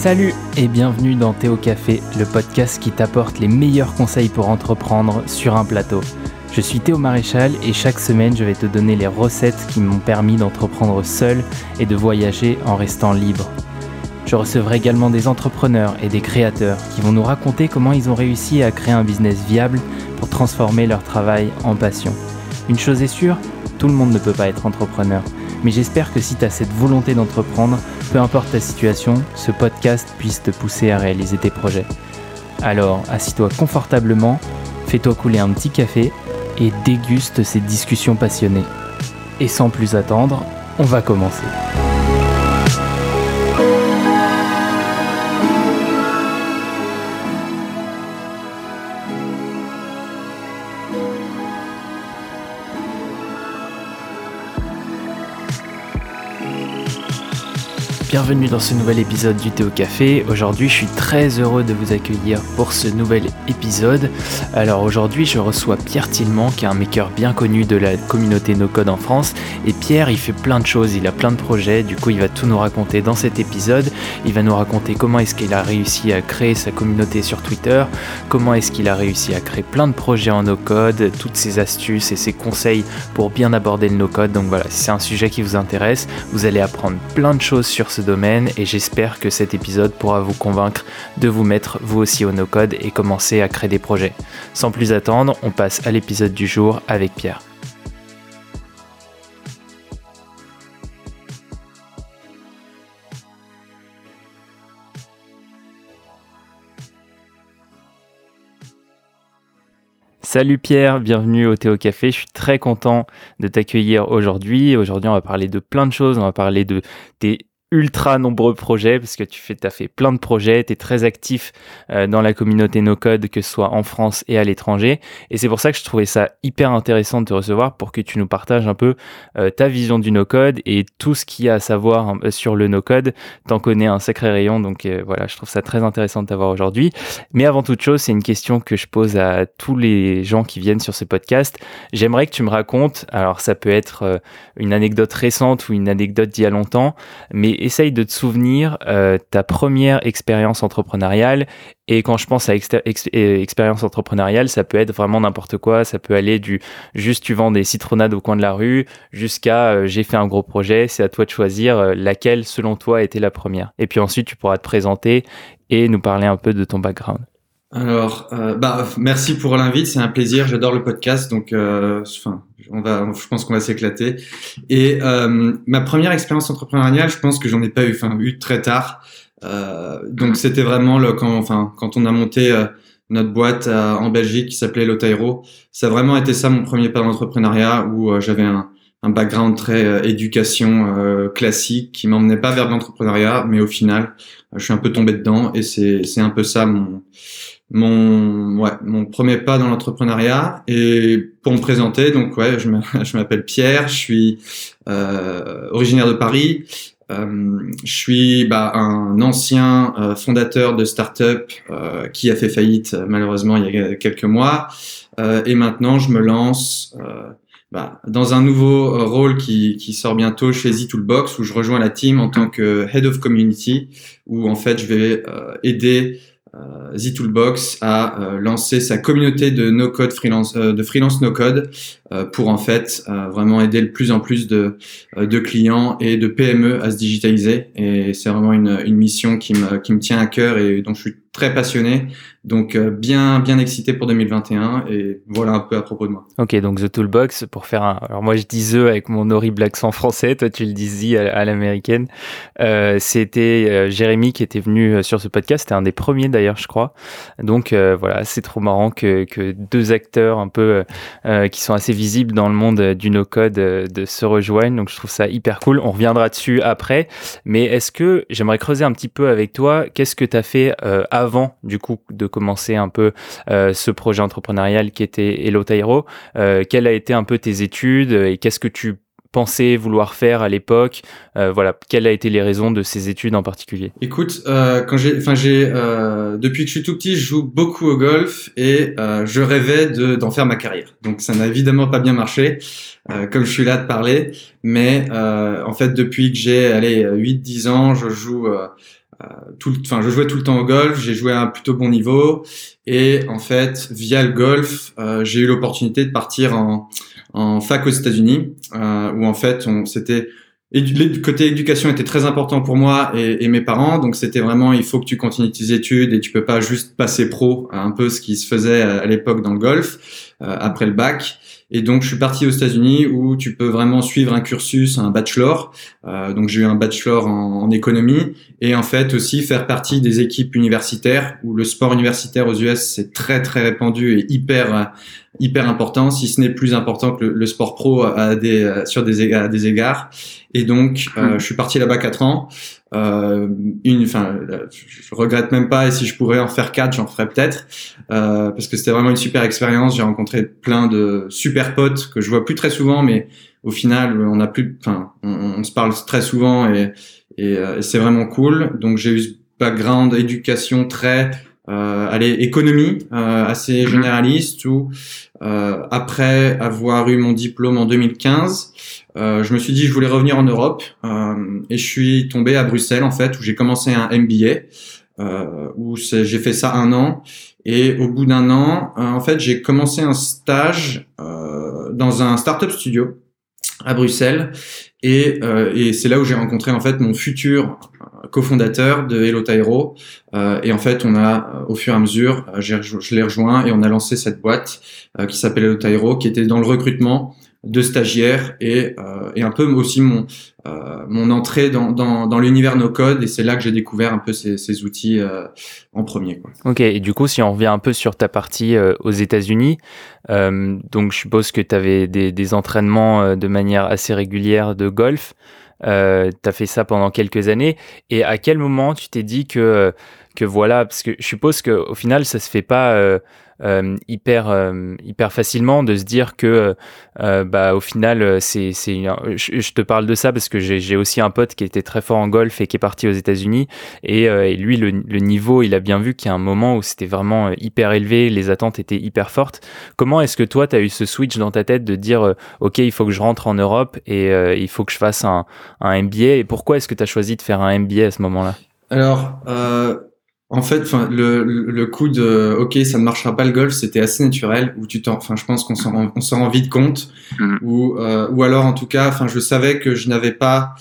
Salut et bienvenue dans Théo Café, le podcast qui t'apporte les meilleurs conseils pour entreprendre sur un plateau. Je suis Théo Maréchal et chaque semaine je vais te donner les recettes qui m'ont permis d'entreprendre seul et de voyager en restant libre. Je recevrai également des entrepreneurs et des créateurs qui vont nous raconter comment ils ont réussi à créer un business viable pour transformer leur travail en passion. Une chose est sûre, tout le monde ne peut pas être entrepreneur. Mais j'espère que si tu as cette volonté d'entreprendre, peu importe ta situation, ce podcast puisse te pousser à réaliser tes projets. Alors, assis-toi confortablement, fais-toi couler un petit café et déguste ces discussions passionnées. Et sans plus attendre, on va commencer. Bienvenue dans ce nouvel épisode du Théo Café. Aujourd'hui, je suis très heureux de vous accueillir pour ce nouvel épisode. Alors aujourd'hui, je reçois Pierre Tillman, qui est un maker bien connu de la communauté No Code en France. Et Pierre, il fait plein de choses, il a plein de projets. Du coup, il va tout nous raconter dans cet épisode. Il va nous raconter comment est-ce qu'il a réussi à créer sa communauté sur Twitter, comment est-ce qu'il a réussi à créer plein de projets en No Code, toutes ses astuces et ses conseils pour bien aborder le No Code. Donc voilà, si c'est un sujet qui vous intéresse, vous allez apprendre plein de choses sur ce domaine et j'espère que cet épisode pourra vous convaincre de vous mettre vous aussi au no-code et commencer à créer des projets. Sans plus attendre, on passe à l'épisode du jour avec Pierre. Salut Pierre, bienvenue au Théo Café. Je suis très content de t'accueillir aujourd'hui. Aujourd'hui, on va parler de plein de choses. On va parler de tes ultra nombreux projets parce que tu fais, as fait plein de projets, tu es très actif euh, dans la communauté no code que ce soit en France et à l'étranger et c'est pour ça que je trouvais ça hyper intéressant de te recevoir pour que tu nous partages un peu euh, ta vision du no code et tout ce qu'il y a à savoir hein, sur le no code. T'en connais un sacré rayon donc euh, voilà, je trouve ça très intéressant de t'avoir aujourd'hui. Mais avant toute chose, c'est une question que je pose à tous les gens qui viennent sur ce podcast. J'aimerais que tu me racontes, alors ça peut être une anecdote récente ou une anecdote d'il y a longtemps, mais essaye de te souvenir euh, ta première expérience entrepreneuriale. Et quand je pense à euh, expérience entrepreneuriale, ça peut être vraiment n'importe quoi. Ça peut aller du juste tu vends des citronnades au coin de la rue jusqu'à euh, j'ai fait un gros projet. C'est à toi de choisir laquelle, selon toi, était la première. Et puis ensuite, tu pourras te présenter et nous parler un peu de ton background. Alors, bah, merci pour l'invite, c'est un plaisir. J'adore le podcast, donc, enfin, on va, je pense qu'on va s'éclater. Et euh, ma première expérience entrepreneuriale, je pense que j'en ai pas eu, enfin, eu très tard. Euh, donc c'était vraiment le, quand, enfin, quand on a monté euh, notre boîte en Belgique qui s'appelait Lotairo, ça a vraiment été ça mon premier pas d'entrepreneuriat où euh, j'avais un, un, background très euh, éducation classique qui m'emmenait pas vers l'entrepreneuriat, mais au final, je suis un peu tombé dedans et c'est c'est un peu ça mon mon ouais mon premier pas dans l'entrepreneuriat. Et pour me présenter donc ouais je m'appelle Pierre je suis euh, originaire de Paris. Euh, je suis bah, un ancien euh, fondateur de start-up euh, qui a fait faillite malheureusement il y a quelques mois. Et maintenant je me lance bah, dans un nouveau rôle qui, qui sort bientôt chez Z-Toolbox où je rejoins la team en tant que Head of Community où en fait je vais aider euh, Z-Toolbox a euh, lancé sa communauté de no-code freelance, euh, de freelance no-code pour en fait vraiment aider le plus en plus de, de clients et de PME à se digitaliser. Et c'est vraiment une, une mission qui me, qui me tient à cœur et dont je suis très passionné. Donc euh, bien bien excité pour 2021 et voilà un peu à propos de moi. Ok donc The Toolbox pour faire un alors moi je dis The avec mon horrible accent français toi tu le dis à, l'américaine. Euh, c'était euh, Jérémy qui était venu sur ce podcast c'était un des premiers d'ailleurs je crois. Donc voilà c'est trop marrant que, que deux acteurs un peu qui sont assez visibles dans le monde du no code de se rejoignent. Donc je trouve ça hyper cool. On reviendra dessus après. Mais est-ce que j'aimerais creuser un petit peu avec toi. Qu'est-ce que tu as fait avant du coup de commencer un peu euh, ce projet entrepreneurial qui était Hello Tairo. Euh, quelles a été un peu tes études et qu'est-ce que tu pensais vouloir faire à l'époque? Euh, Voilà, quelles a été les raisons de ces études en particulier? Écoute, quand j'ai, enfin j'ai, depuis que je suis tout petit, je joue beaucoup au golf et je rêvais de d'en faire ma carrière. Donc ça n'a évidemment pas bien marché, comme je suis là de parler. Mais en fait, depuis que j'ai, allez, 8-10 ans, je joue tout, enfin, je jouais tout le temps au golf. J'ai joué à un plutôt bon niveau. Et en fait, via le golf, j'ai eu l'opportunité de partir en, en fac aux États-Unis, où en fait, on, c'était du côté éducation était très important pour moi et, et mes parents. Donc c'était vraiment, il faut que tu continues tes études et tu peux pas juste passer pro, un peu ce qui se faisait à, l'époque dans le golf euh, après le bac. Et donc je suis parti aux États-Unis où tu peux vraiment suivre un cursus, un bachelor. Euh, donc j'ai eu un bachelor en, en, économie et en fait aussi faire partie des équipes universitaires où le sport universitaire aux US c'est très très répandu et hyper hyper important, si ce n'est plus important que le, sport pro à des, sur des, égards, des égards. Et donc, euh, hmm. je suis parti là-bas quatre ans. Euh, une, enfin, je regrette même pas. Et si je pourrais en faire quatre, j'en ferais peut-être, euh, parce que c'était vraiment une super expérience. J'ai rencontré plein de super potes que je vois plus très souvent, mais au final, on a plus, enfin, on, se parle très souvent et, et, euh, et c'est vraiment cool. Donc, j'ai eu ce background éducation très euh, allez, économie euh, assez mhm. généraliste où euh, après avoir eu mon diplôme en 2015, euh, je me suis dit je voulais revenir en Europe euh, et je suis tombé à Bruxelles en fait où j'ai commencé un MBA euh, où j'ai fait ça un an et au bout d'un an en fait j'ai commencé un stage dans un startup studio à Bruxelles et, et c'est là où j'ai rencontré en fait mon futur cofondateur de Hello Tyro. Euh, et en fait, on a, au fur et à mesure, euh, je l'ai rejoint et on a lancé cette boîte euh, qui s'appelle Hello Tyro, qui était dans le recrutement de stagiaires et, euh, et un peu aussi mon, euh, mon entrée dans, dans, dans l'univers no code et c'est là que j'ai découvert un peu ces, ces outils euh, en premier. Quoi. Ok, et du coup, si on revient un peu sur ta partie aux États-Unis, donc je suppose que tu avais des, des entraînements de manière assez régulière de golf. Euh, tu as fait ça pendant quelques années. Et à quel moment tu t'es dit que, que voilà, parce que je suppose qu'au final, ça se fait pas euh, euh, hyper euh, hyper facilement de se dire que euh, bah au final c'est c'est je, te parle de ça parce que j'ai aussi un pote qui était très fort en golf et qui est parti aux États-Unis. Et, et, lui le, le, niveau il a bien vu qu'il y a un moment où c'était vraiment hyper élevé les attentes étaient hyper fortes. Comment est-ce que toi tu as eu ce switch dans ta tête de dire ok il faut que je rentre en Europe et il faut que je fasse un, un MBA et pourquoi est-ce que tu as choisi de faire un MBA à ce moment-là? Alors euh, en fait, le, le coup de OK, ça ne marchera pas le golf, c'était assez naturel. Où tu t'en, enfin, je pense qu'on s'en rend, on s'en rend vite compte. Mm. Ou euh, ou alors, en tout cas, enfin, je savais que je n'avais pas,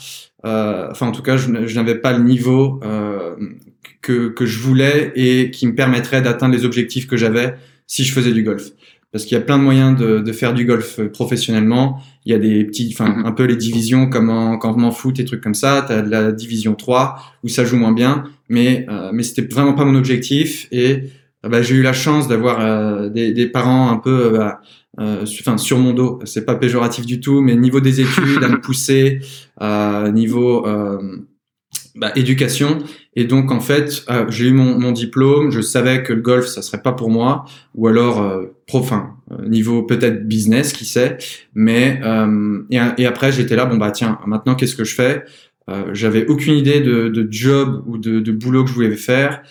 euh, enfin, en tout cas, je, n'avais pas le niveau euh, que que je voulais et qui me permettrait d'atteindre les objectifs que j'avais si je faisais du golf parce qu'il y a plein de moyens de, de, faire du golf euh, professionnellement. Il y a des petits, enfin mhm. un peu les divisions comme en, comme en foot et trucs comme ça. Tu as de la division 3 où ça joue moins bien, mais euh, mais c'était vraiment pas mon objectif et euh, bah, j'ai eu la chance d'avoir euh, des, des, parents un peu bah, enfin sur mon dos. C'est pas péjoratif du tout, mais niveau des études à me pousser, niveau bah, éducation. Et donc en fait, euh, j'ai eu mon, mon, diplôme, je savais que le golf ça serait pas pour moi, ou alors euh, profin, euh, niveau peut-être business, qui sait. Mais euh, et, après j'étais là, bon bah tiens, maintenant qu'est-ce que je fais? J'avais aucune idée de, de, job ou de, de, boulot que je voulais faire.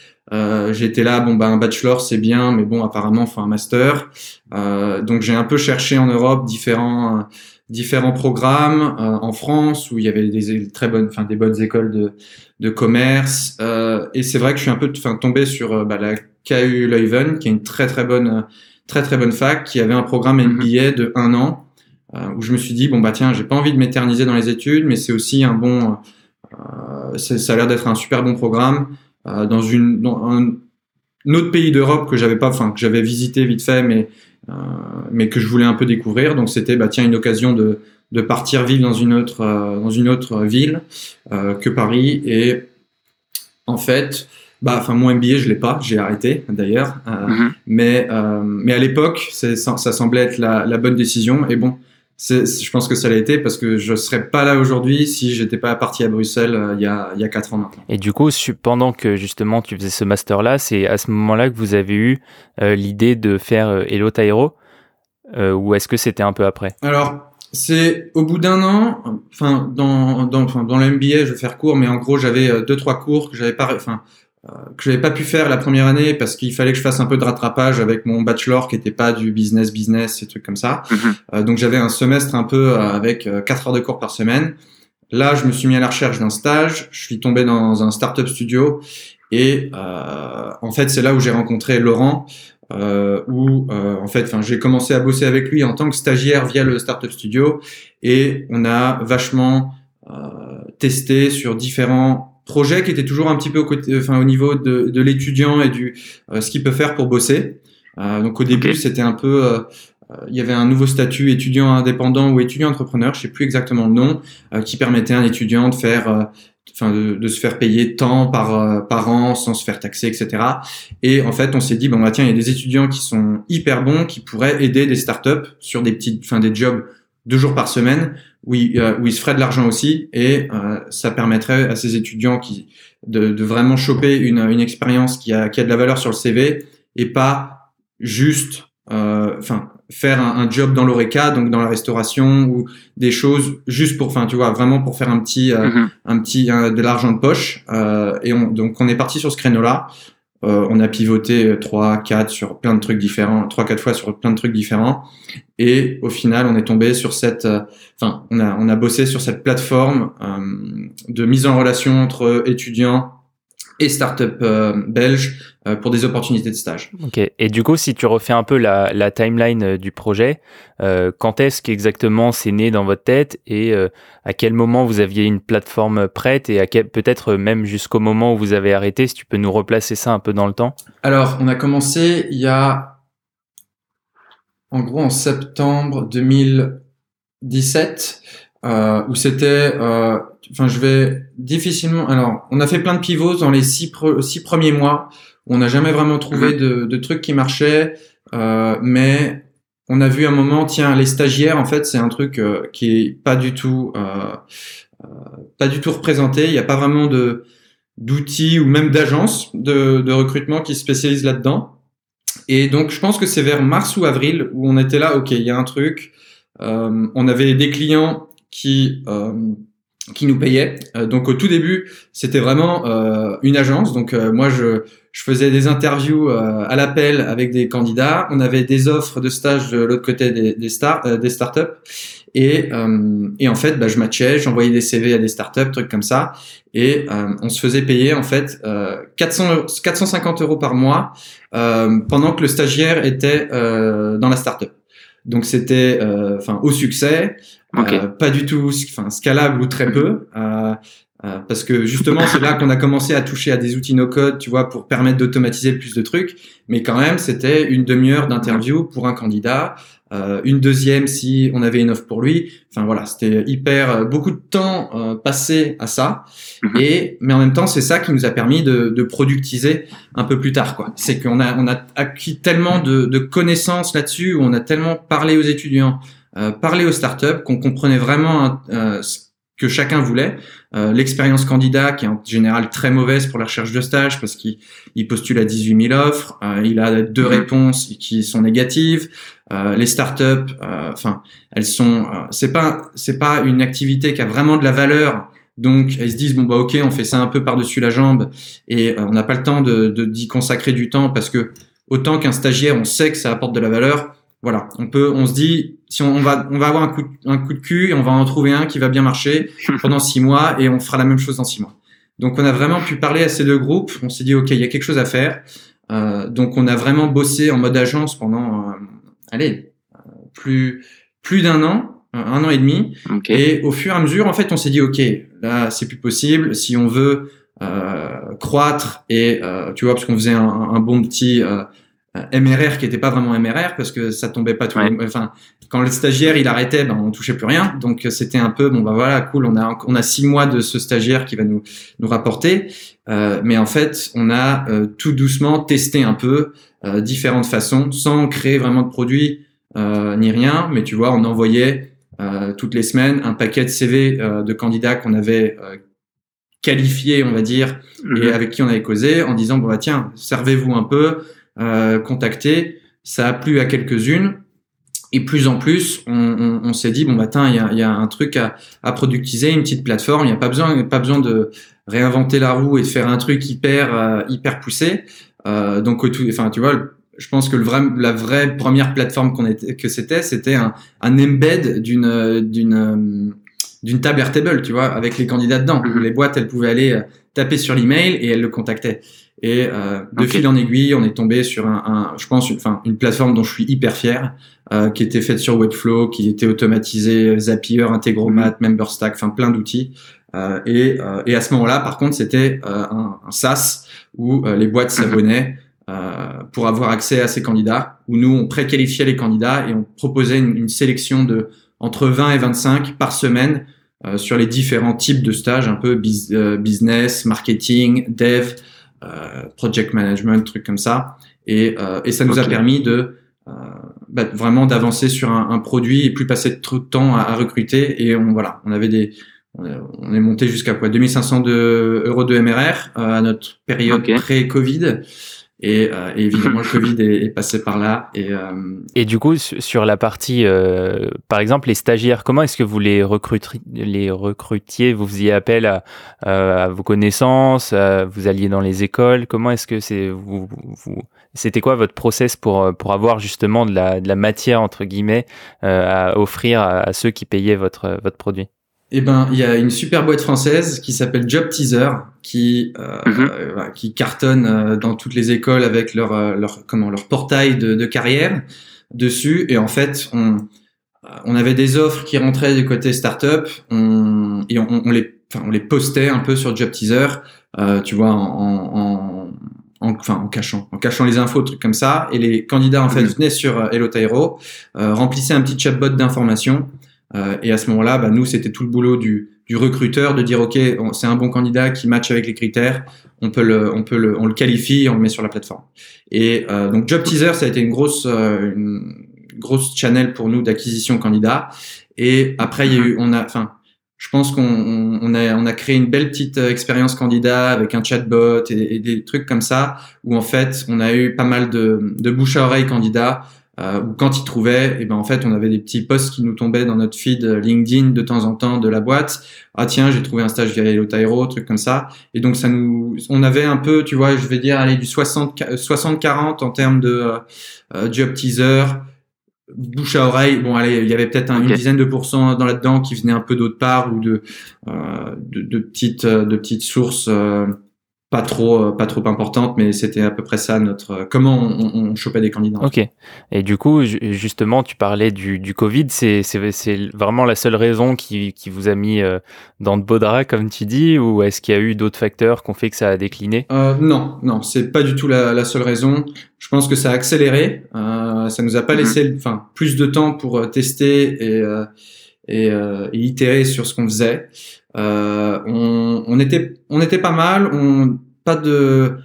j'étais là, bon bah un bachelor c'est bien, mais bon apparemment faut un master. donc j'ai un peu cherché en Europe différents différents programmes euh, en France où il y avait des très bonnes, enfin des bonnes écoles de, de commerce. Euh, et c'est vrai que je suis un peu, enfin tombé sur euh, bah, la KU Leuven, qui est une très très bonne, très très bonne fac, qui avait un programme MBA mhm. de un an où je me suis dit bon bah tiens, j'ai pas envie de m'éterniser dans les études, mais c'est aussi un bon, ça a l'air d'être un super bon programme dans une dans un, autre pays d'Europe que j'avais pas, enfin que j'avais visité vite fait, mais euh, mais que je voulais un peu découvrir. Donc c'était bah tiens une occasion de, de partir vivre dans une autre euh, dans une autre ville euh, que Paris et en fait bah enfin mon MBA je l'ai pas j'ai arrêté d'ailleurs mm-hmm. mais mais à l'époque ça, ça semblait être la, la bonne décision et bon je pense que ça l'a été parce que je serais pas là aujourd'hui si j'étais pas parti à Bruxelles euh, il, y a, il y a 4 ans maintenant. Et du coup, pendant que justement tu faisais ce master-là, c'est à ce moment-là que vous avez eu euh, l'idée de faire euh, Hello Tyro ou est-ce que c'était un peu après? Alors, c'est au bout d'un an, enfin dans, dans, dans le MBA, je vais faire court, mais en gros j'avais deux trois cours que j'avais pas, enfin euh, que j'avais pas pu faire la première année parce qu'il fallait que je fasse un peu de rattrapage avec mon bachelor qui était pas du business business et trucs comme ça. Mhm. Euh, donc j'avais un semestre un peu euh, avec 4 heures de cours par semaine. là, je me suis mis à la recherche d'un stage. Je suis tombé dans un startup studio et euh, en fait, c'est là où j'ai rencontré Laurent. Euh, où euh, en fait, enfin, j'ai commencé à bosser avec lui en tant que stagiaire via le startup studio et on a vachement euh, testé sur différents projets qui étaient toujours un petit peu au côté, enfin au niveau de, de l'étudiant et du euh, ce qu'il peut faire pour bosser. Euh, donc au début, c'était un peu il y avait un nouveau statut étudiant indépendant ou étudiant entrepreneur, je sais plus exactement le nom, qui permettait à un étudiant de faire enfin de, de, se faire payer tant par euh, par an sans se faire taxer, etc. Et en fait, on s'est dit bon bah tiens, il y a des étudiants qui sont hyper bons, qui pourraient aider des startups sur des petites, enfin des jobs deux jours par semaine où ils, euh, où ils se feraient de l'argent aussi et euh, ça permettrait à ces étudiants qui de, de vraiment choper une, une expérience qui a, qui a de la valeur sur le CV et pas juste enfin faire un, job dans l'oreca, donc dans la restauration ou des choses juste pour, enfin tu vois, vraiment pour faire un petit, euh, mhm. un petit de l'argent de poche. Euh, et on, donc on est parti sur ce créneau-là. Euh, on a pivoté trois, quatre sur plein de trucs différents, trois, quatre fois sur plein de trucs différents. Et au final, on est tombé sur cette, euh, enfin, on a, on a bossé sur cette plateforme de mise en relation entre étudiants et start-up euh, belge euh, pour des opportunités de stage. Ok. Et du coup, si tu refais un peu la, la timeline euh, du projet, euh, quand est-ce qu'exactement c'est né dans votre tête et à quel moment vous aviez une plateforme prête et à quel peut-être même jusqu'au moment où vous avez arrêté, si tu peux nous replacer ça un peu dans le temps? Alors, on a commencé il y a en gros en septembre 2017 euh, où c'était, euh, enfin, je vais difficilement. Alors, on a fait plein de pivots dans les six, six premiers mois. On n'a jamais vraiment trouvé mhm. de, de, trucs qui marchaient, euh, mais on a vu un moment, tiens, les stagiaires, en fait, c'est un truc euh, qui est pas du tout, euh, euh, pas du tout représenté. Il n'y a pas vraiment de d'outils ou même d'agences de, de recrutement qui se spécialisent là-dedans. Et donc, je pense que c'est vers mars ou avril où on était là, ok, il y a un truc. on avait des clients qui euh, qui nous payait. Euh, donc au tout début, c'était vraiment euh, une agence. Donc moi, je, je faisais des interviews à l'appel avec des candidats. On avait des offres de stage de l'autre côté des, des, start, des startups. Et, et en fait, bah, je matchais, j'envoyais des CV à des startups, trucs comme ça. Et on se faisait payer en fait 400, 450 euros par mois pendant que le stagiaire était dans la startup. Donc c'était enfin au succès. Euh, pas du tout enfin, scalable ou très peu. Euh, euh, parce que justement, c'est là qu'on a commencé à toucher à des outils no-code, tu vois, pour permettre d'automatiser plus de trucs. Mais quand même, c'était une demi-heure d'interview pour un candidat, euh, une deuxième si on avait une offre pour lui. Enfin voilà, c'était hyper beaucoup de temps euh, passé à ça. Mhm. Et mais en même temps, c'est ça qui nous a permis de, de productiser un peu plus tard, quoi. C'est qu'on a on a acquis tellement de, de connaissances là-dessus, on a tellement parlé aux étudiants, euh, parler aux startups, qu'on comprenait vraiment euh, ce que chacun voulait. Euh, l'expérience candidat qui est en général très mauvaise pour la recherche de stage parce qu'il postule à 18 000 offres, il a deux mhm. réponses qui sont négatives. les startups, enfin, elles sont, c'est pas, c'est pas une activité qui a vraiment de la valeur. Donc, elles se disent bon bah ok, on fait ça un peu par dessus la jambe et on n'a pas le temps de d'y consacrer du temps parce que autant qu'un stagiaire, on sait que ça apporte de la valeur voilà, on peut, on se dit, si on, va, on va avoir un coup, de, un coup de cul et on va en trouver un qui va bien marcher pendant six mois et on fera la même chose dans six mois. Donc on a vraiment pu parler à ces deux groupes. On s'est dit ok, il y a quelque chose à faire. Euh, donc on a vraiment bossé en mode agence pendant, euh, allez, plus plus d'un an, un an et demi. Et au fur et à mesure, en fait, on s'est dit ok, là c'est plus possible. Si on veut euh, croître et euh, tu vois, parce qu'on faisait un, un, bon petit euh, euh, MRR qui était pas vraiment MRR parce que ça tombait pas tout enfin quand le stagiaire il arrêtait ben on touchait plus rien. Donc euh, c'était un peu bon bah voilà cool on a on a six mois de ce stagiaire qui va nous nous rapporter. Euh, mais en fait on a euh, tout doucement testé un peu euh, différentes façons sans créer vraiment de produits ni rien. Mais tu vois on envoyait toutes les semaines un paquet de CV de candidats qu'on avait qualifiés on va dire et mhm. avec qui on avait causé en disant bon bah tiens servez-vous un peu euh, contacté. Ça a plu à quelques-unes. Et plus en plus, on, on, on s'est dit bon bah il y a, y a, un truc à, à productiser, une petite plateforme. Il n'y a pas besoin, pas besoin de réinventer la roue et de faire un truc hyper euh, hyper poussé. Euh, donc enfin tu vois, je pense que le vrai, la vraie première plateforme qu'on était, que c'était, c'était un, un embed d'une d'une d'une table Airtable, tu vois, avec les candidats dedans. Mhm. Les boîtes, elles pouvaient aller euh, taper sur l'email et elles le contactaient. Et euh, de fil en aiguille, on est tombé sur un, un je pense, une, enfin, une plateforme dont je suis hyper fier, euh, qui était faite sur Webflow, qui était automatisée, Zapier, Integromat, MemberStack, enfin plein d'outils. Euh, et, euh, et à ce moment-là, par contre, c'était euh, un, un SaaS où euh, les boîtes s'abonnaient euh, pour avoir accès à ces candidats, où nous, on préqualifiait les candidats et on proposait une, une sélection de entre 20 et 25 par semaine euh, sur les différents types de stages, un peu bus- euh, business, marketing, dev, project management, trucs comme ça. Et, euh, et ça nous a permis de euh, bah, vraiment d'avancer sur un, un produit et plus passer trop de temps à, à recruter. Et on voilà, on avait des on est- on est monté jusqu'à quoi? 2500 de, euros de MRR euh, à notre période pré-Covid. Et, euh, et évidemment, le Covid est, est passé par là. Et, euh, Et du coup, su- sur la partie, euh, par exemple, les stagiaires, comment est-ce que vous les recrutiez? Vous faisiez appel à, euh, à vos connaissances à- Vous alliez dans les écoles? Comment est-ce que c'est vous, vous- C'était quoi votre process pour, euh, pour avoir justement de la, de la matière, entre guillemets, euh, à offrir à, à ceux qui payaient votre, votre produit? Eh ben, il y a une super boîte française qui s'appelle Job Teaser, qui euh, Mhm. qui cartonne euh, dans toutes les écoles avec leur euh, leur comment leur portail de, de carrière dessus. Et en fait, on on avait des offres qui rentraient du côté startup, on, et on, on les enfin, on les postait un peu sur Job Teaser, euh, tu vois, en, en, en- en- enfin en cachant, en cachant les infos, trucs comme ça. Et les candidats en fait Mhm. venaient sur euh, Hello Tyro, euh, remplissaient un petit chatbot d'information. Euh, et à ce moment-là, bah, nous, c'était tout le boulot du, du recruteur de dire, OK, c'est un bon candidat qui match avec les critères, on peut le, on peut le, on le qualifie on le met sur la plateforme. Et euh, donc, Job Teaser, ça a été une grosse, euh, une grosse channel pour nous d'acquisition candidat. Et après, il y a eu, on a, enfin, je pense qu'on on a, on a créé une belle petite euh, expérience candidat avec un chatbot et, et des trucs comme ça, où en fait, on a eu pas mal de, de bouche à oreille candidats euh, où quand ils trouvaient, et ben en fait, on avait des petits posts qui nous tombaient dans notre feed euh, LinkedIn de temps en temps de la boîte. Ah tiens, j'ai trouvé un stage via Hello Tyro, truc comme ça. Et donc ça nous, on avait un peu, tu vois, je vais dire, aller du 60 60-40 en termes de euh, euh, job teaser, bouche à oreille. Bon, allez, il y avait peut-être un- une dizaine de pourcents dans là-dedans qui venaient un peu d'autre part ou de, euh, de, de petites, euh, de petites sources. Pas trop, euh, pas trop importantes, mais c'était à peu près ça notre euh, comment on, on, on chopait des candidats. Ok. Et du coup, ju- justement, tu parlais du, du Covid. C'est, c'est, c'est vraiment la seule raison qui, qui vous a mis euh, dans de beaux draps, comme tu dis, ou est-ce qu'il y a eu d'autres facteurs qui ont fait que ça a décliné? Euh, non, non, c'est pas du tout la, la seule raison. Je pense que ça a accéléré. Euh, ça nous a pas Mhm. laissé, enfin, plus de temps pour tester et euh, et, euh, et itérer sur ce qu'on faisait. Euh, on, on était, on était pas mal. On pas de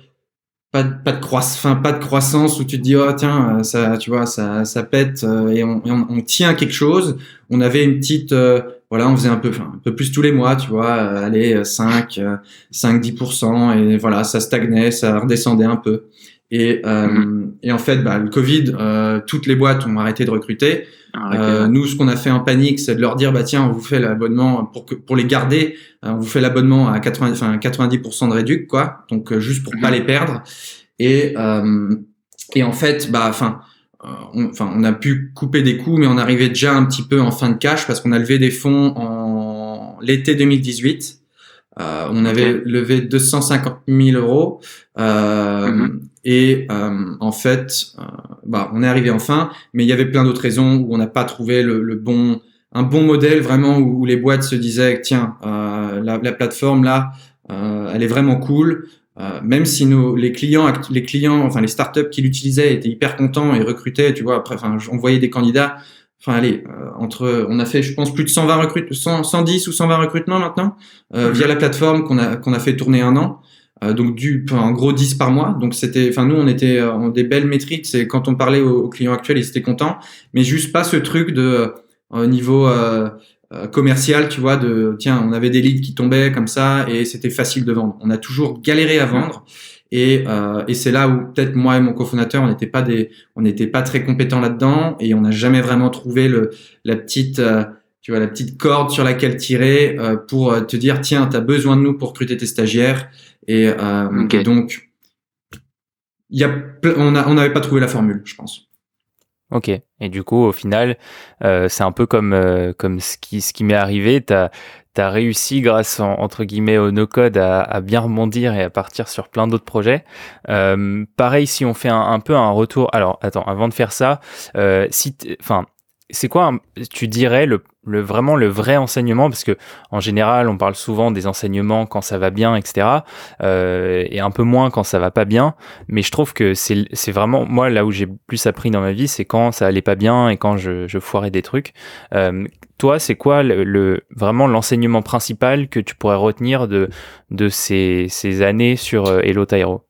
pas de, pas de croissance, enfin pas de croissance où tu te dis oh tiens ça tu vois ça ça pète euh, et on, et on, on tient quelque chose. On avait une petite euh, voilà, on faisait un peu, enfin, un peu plus tous les mois, tu vois, euh, 5, euh, 5, 10%, et voilà, ça stagnait, ça redescendait un peu. Et, euh, et en fait, bah, le Covid, euh, toutes les boîtes ont arrêté de recruter. Arrêtez, Euh, nous, ce qu'on a fait en panique, c'est de leur dire, bah tiens, on vous fait l'abonnement pour que pour les garder, euh, on vous fait l'abonnement à 80, enfin 90% de réduc, quoi. Donc euh, juste pour pas Mhm. les perdre. Et euh, et en fait, bah, enfin. euh, on- Enfin, on a pu couper des coûts, mais on arrivait déjà un petit peu en fin de cash parce qu'on a levé des fonds en l'été 2018. Euh, on avait levé 250 000 euros euh, Mhm. Et euh, en fait, euh, bah, on est arrivé en fin, mais il y avait plein d'autres raisons où on n'a pas trouvé le, le bon, un bon modèle vraiment où, où les boîtes se disaient tiens, euh, la, la plateforme là, euh, elle est vraiment cool. Euh, même si nos, les clients, les clients, enfin les startups qui l'utilisaient étaient hyper contents et recrutaient, tu vois. Après, enfin, on voyait des candidats. Enfin, allez, euh, entre, on a fait, je pense, plus de 120 recrutements, 100, 110 ou 120 recrutements maintenant euh, Mhm. via la plateforme qu'on a qu'on a fait tourner un an. Euh, donc du, en gros 10 par mois. Donc c'était, enfin nous on était euh, en des belles métriques. C'est quand on parlait aux, clients actuels, ils étaient contents, mais juste pas ce truc de euh, au niveau euh, commercial, tu vois, de tiens, on avait des leads qui tombaient comme ça et c'était facile de vendre. On a toujours galéré à vendre. Et, euh, et c'est là où peut-être moi et mon cofondateur, on n'était pas des, on n'était pas très compétents là-dedans et on n'a jamais vraiment trouvé le, la petite, euh, tu vois, la petite corde sur laquelle tirer euh, pour euh, te dire tiens, tu as besoin de nous pour recruter tes stagiaires. Et, euh, Ok. et donc, il y a, on n'avait pas trouvé la formule, je pense. Ok. Et du coup, au final, euh, c'est un peu comme, euh, comme ce qui, ce qui m'est arrivé. Tu as, réussi, grâce entre guillemets au no-code, à, à, bien rebondir et à partir sur plein d'autres projets. Euh, pareil, si on fait un, un, peu un retour. Alors, attends, avant de faire ça, euh, si, enfin, c'est quoi, tu dirais, le, le, vraiment le vrai enseignement Parce que en général, on parle souvent des enseignements quand ça va bien, etc. Euh, et un peu moins quand ça va pas bien. Mais je trouve que c'est vraiment, moi, là où j'ai plus appris dans ma vie, c'est quand ça allait pas bien et quand je, je foirais des trucs. Euh, toi, c'est quoi le, vraiment l'enseignement principal que tu pourrais retenir de, de ces, ces années sur euh, Hello Tyro?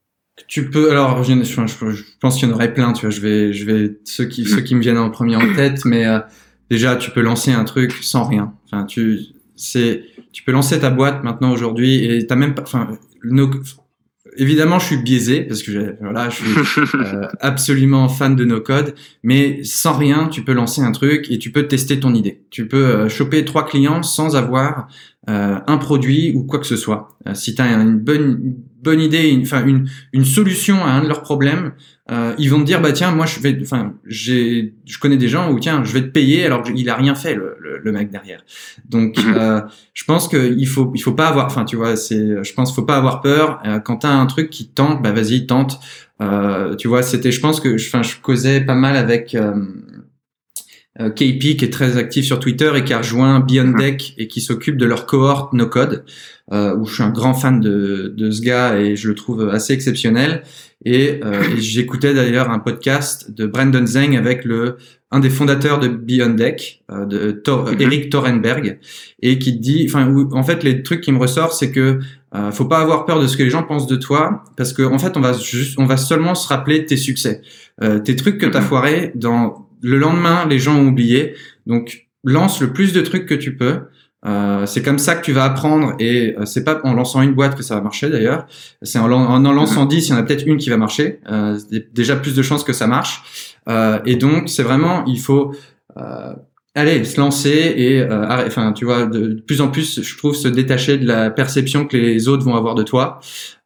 Tu peux alors je, je, pense qu'il y en aurait plein tu vois je vais je vais ceux qui ceux qui me viennent en premier en tête mais euh, déjà tu peux lancer un truc sans rien. Enfin tu c'est tu peux lancer ta boîte maintenant aujourd'hui et t'as même pas enfin évidemment je suis biaisé parce que voilà je suis euh, absolument fan de no code mais sans rien tu peux lancer un truc et tu peux tester ton idée. Tu peux euh, choper trois clients sans avoir un produit ou quoi que ce soit. Si tu as une bonne bonne idée, une, enfin une, une solution à un de leurs problèmes, euh, ils vont te dire bah tiens moi je vais, enfin j'ai, je connais des gens où tiens je vais te payer alors qu'il a rien fait le, le, mec derrière. Donc mhm. euh, je pense qu'il faut il faut pas avoir, enfin tu vois c'est, je pense faut pas avoir peur euh, quand t'as un truc qui tente, bah vas-y tente. Euh, tu vois c'était, je pense que, enfin je causais pas mal avec euh, euh, KP qui est très actif sur Twitter et qui a rejoint Beyond. Deck et qui s'occupe de leur cohorte no code euh, où je suis un grand fan de, de ce gars et je le trouve assez exceptionnel et, euh, j'écoutais d'ailleurs un podcast de Brandon Zeng avec le un des fondateurs de Beyond Deck euh, de mhm. Eric Thorenberg et qui dit enfin en fait les trucs qui me ressortent c'est que euh, faut pas avoir peur de ce que les gens pensent de toi parce que en fait on va juste on va seulement se rappeler tes succès euh, tes trucs que tu as mhm. foiré dans le lendemain, les gens ont oublié. Donc, lance le plus de trucs que tu peux. Euh, c'est comme ça que tu vas apprendre et euh, c'est pas en lançant une boîte que ça va marcher d'ailleurs. C'est en, en, lançant 10, il y en a peut-être une qui va marcher. Euh, déjà plus de chances que ça marche. Euh, et donc c'est vraiment, il faut euh, aller se lancer et enfin tu vois de, plus en plus, je trouve se détacher de la perception que les autres vont avoir de toi.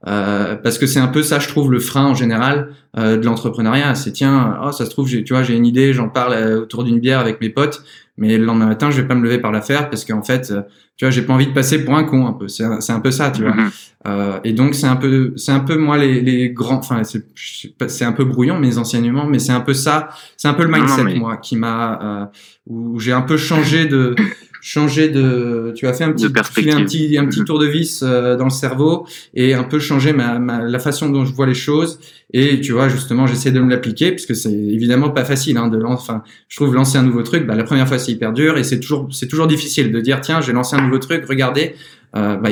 Euh, parce que c'est un peu ça, je trouve, le frein en général euh, de l'entrepreneuriat. C'est tiens, oh, ça se trouve, tu vois, j'ai une idée, j'en parle euh, autour d'une bière avec mes potes, mais le lendemain matin, je vais pas me lever par la faire parce qu'en fait, tu vois, j'ai pas envie de passer pour un con un peu. C'est un, un peu ça, tu vois. Mm-hmm. et donc c'est un peu, c'est un peu moi les, les grands, enfin c'est un peu brouillon mes enseignements, mais c'est un peu ça, c'est un peu le mindset moi qui m'a, où j'ai un peu changé de changer de tu as fait un petit un petit un petit mm-hmm. tour de vis euh, dans le cerveau et un peu changer ma, ma, la façon dont je vois les choses. Et tu vois justement j'essaie de me l'appliquer parce que c'est évidemment pas facile hein, de enfin je trouve lancer un nouveau truc bah, la première fois c'est hyper dur et c'est toujours c'est toujours difficile de dire tiens j'ai lancé un nouveau truc regardez. Euh, bah,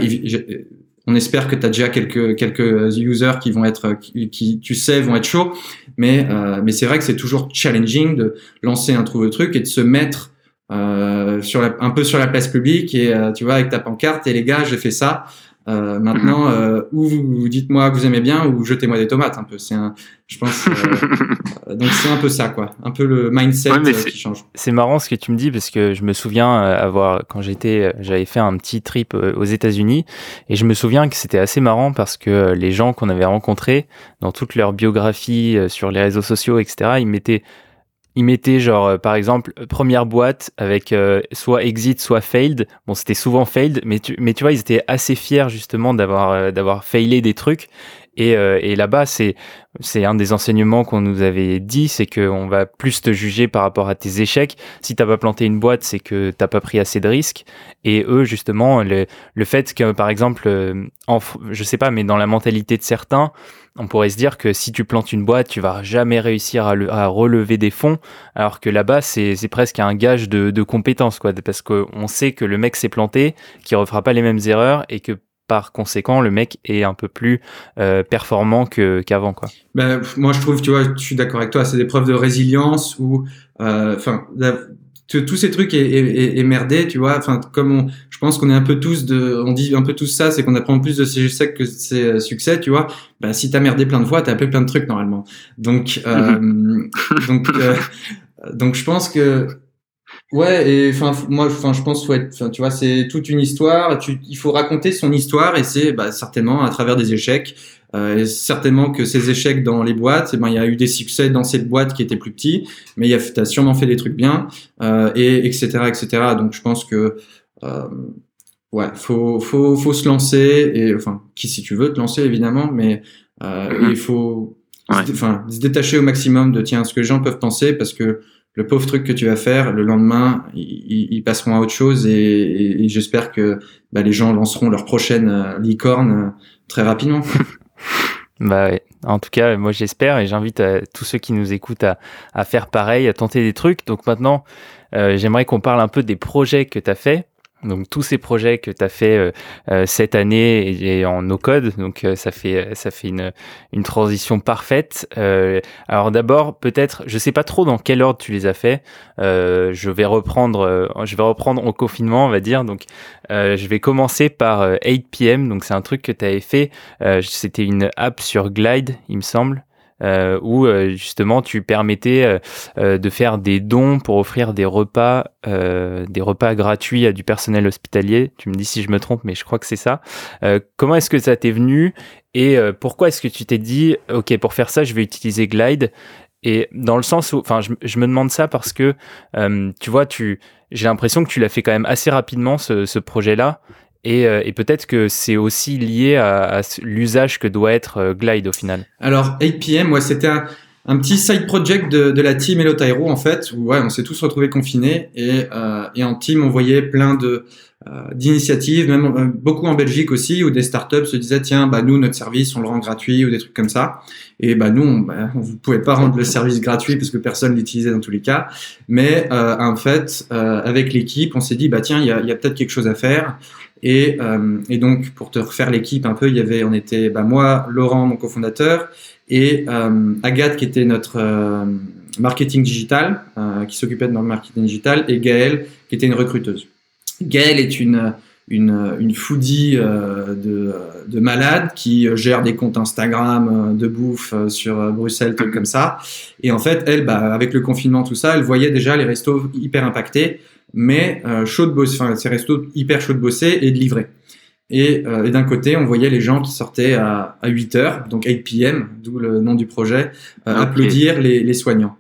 on espère que tu as déjà quelques quelques users qui vont être qui, qui, tu sais vont être chauds. Mais euh, mais c'est vrai que c'est toujours challenging de lancer un nouveau truc et de se mettre euh, sur la, un peu sur la place publique et euh, tu vois avec ta pancarte et les gars j'ai fait ça euh, maintenant, mhm. euh, ou vous, dites-moi que vous aimez bien, ou jetez-moi des tomates un peu. C'est un, je pense. Euh, donc c'est un peu ça, quoi. Un peu le mindset qui change. C'est marrant ce que tu me dis parce que je me souviens avoir, quand j'étais, j'avais fait un petit trip aux États-Unis et je me souviens que c'était assez marrant parce que les gens qu'on avait rencontrés dans toute leur biographie sur les réseaux sociaux, etc., ils mettaient ils mettaient genre euh, par exemple première boîte avec euh, soit exit soit failed. Bon c'était souvent failed mais tu mais tu vois ils étaient assez fiers justement d'avoir euh, d'avoir failé des trucs. Et, et là-bas c'est c'est un des enseignements qu'on nous avait dit c'est que on va plus te juger par rapport à tes échecs. Si t'as pas planté une boîte c'est que t'as pas pris assez de risques. Et eux justement le le fait que par exemple en, je sais pas mais dans la mentalité de certains on pourrait se dire que si tu plantes une boîte, tu vas jamais réussir à, relever des fonds, alors que là-bas, c'est presque un gage de, compétence, quoi, parce qu'on sait que le mec s'est planté, qu'il refera pas les mêmes erreurs et que par conséquent, le mec est un peu plus euh, performant qu'avant, quoi. Ben, moi, je trouve, tu vois, je suis d'accord avec toi, c'est des preuves de résilience ou, euh, enfin, tous ces trucs est, est, merdé, tu vois. Enfin, comme on, je pense qu'on est un peu tous de, on dit un peu tous ça, c'est qu'on apprend plus de ses succès que ses euh, succès, tu vois. Bah, si t'as merdé plein de fois, t'as appelé plein de trucs normalement. Donc, euh, donc, euh, donc, je pense que, ouais, et enfin, moi, enfin, je pense être, tu vois, c'est toute une histoire. Tu, il faut raconter son histoire et c'est, bah, certainement à travers des échecs. Euh, et certainement que ces échecs dans les boîtes, eh ben, il y a eu des succès dans cette boîte qui était plus petit, mais tu as sûrement fait des trucs bien, euh, et etc., etc. Donc je pense que euh, ouais, faut, faut, faut se lancer, et enfin, qui si tu veux te lancer évidemment, mais euh, mm-hmm. il faut enfin, se détacher au maximum de tiens ce que les gens peuvent penser, parce que le pauvre truc que tu vas faire, le lendemain, ils, passeront à autre chose et, j'espère que bah, les gens lanceront leur prochaine euh, licorne euh, très rapidement. bah ouais. En tout cas, moi j'espère et j'invite tous ceux qui nous écoutent à, à, faire pareil, à tenter des trucs. Donc maintenant, euh, j'aimerais qu'on parle un peu des projets que tu as fait. Donc tous ces projets que tu as fait euh, euh, cette année et, en no code, donc euh, ça fait ça fait une, une transition parfaite. alors d'abord peut-être, je sais pas trop dans quel ordre tu les as fait. je vais reprendre je vais reprendre au confinement on va dire. Donc je vais commencer par 8 pm. Donc c'est un truc que tu avais fait. C'était une app sur Glide il me semble euh, où euh, justement tu permettais euh, de faire des dons pour offrir des repas, des repas gratuits à du personnel hospitalier. Tu me dis si je me trompe, mais je crois que c'est ça. comment est-ce que ça t'est venu et pourquoi est-ce que tu t'es dit, ok, pour faire ça, je vais utiliser Glide et dans le sens où, enfin, je, me demande ça parce que, tu vois, tu, j'ai l'impression que tu l'as fait quand même assez rapidement ce, ce projet-là. Euh, et, peut-être que c'est aussi lié à, l'usage que doit être euh, Glide au final. Alors 8pm, ouais, c'était un, petit side project de, la team Hello Tyro en fait, où ouais, on s'est tous retrouvés confinés et, euh, et, en team on voyait plein de d'initiatives, même beaucoup en Belgique aussi, où des startups se disaient tiens bah nous notre service on le rend gratuit ou des trucs comme ça. Et bah nous on, bah, on vous pouvez pas rendre le service gratuit parce que personne l'utilisait dans tous les cas. Mais en fait avec l'équipe on s'est dit bah tiens il y a, y a peut-être quelque chose à faire. Et, euh, et, donc, pour te refaire l'équipe un peu, il y avait, on était, bah, moi, Laurent, mon cofondateur, et euh, Agathe, qui était notre euh, marketing digital, qui s'occupait de notre marketing digital, et Gaëlle, qui était une recruteuse. Gaëlle est une, une, foodie de, de malade qui gère des comptes Instagram de bouffe sur Bruxelles, trucs comme ça. Et en fait, elle, bah, avec le confinement, tout ça, elle voyait déjà les restos hyper impactés mais euh, chaud de bosser, enfin ces restos hyper chaud de bosser et de livrer. Et, euh, et d'un côté, on voyait les gens qui sortaient à, à 8 heures, donc 8 p.m., d'où le nom du projet, euh, applaudir les, les soignants.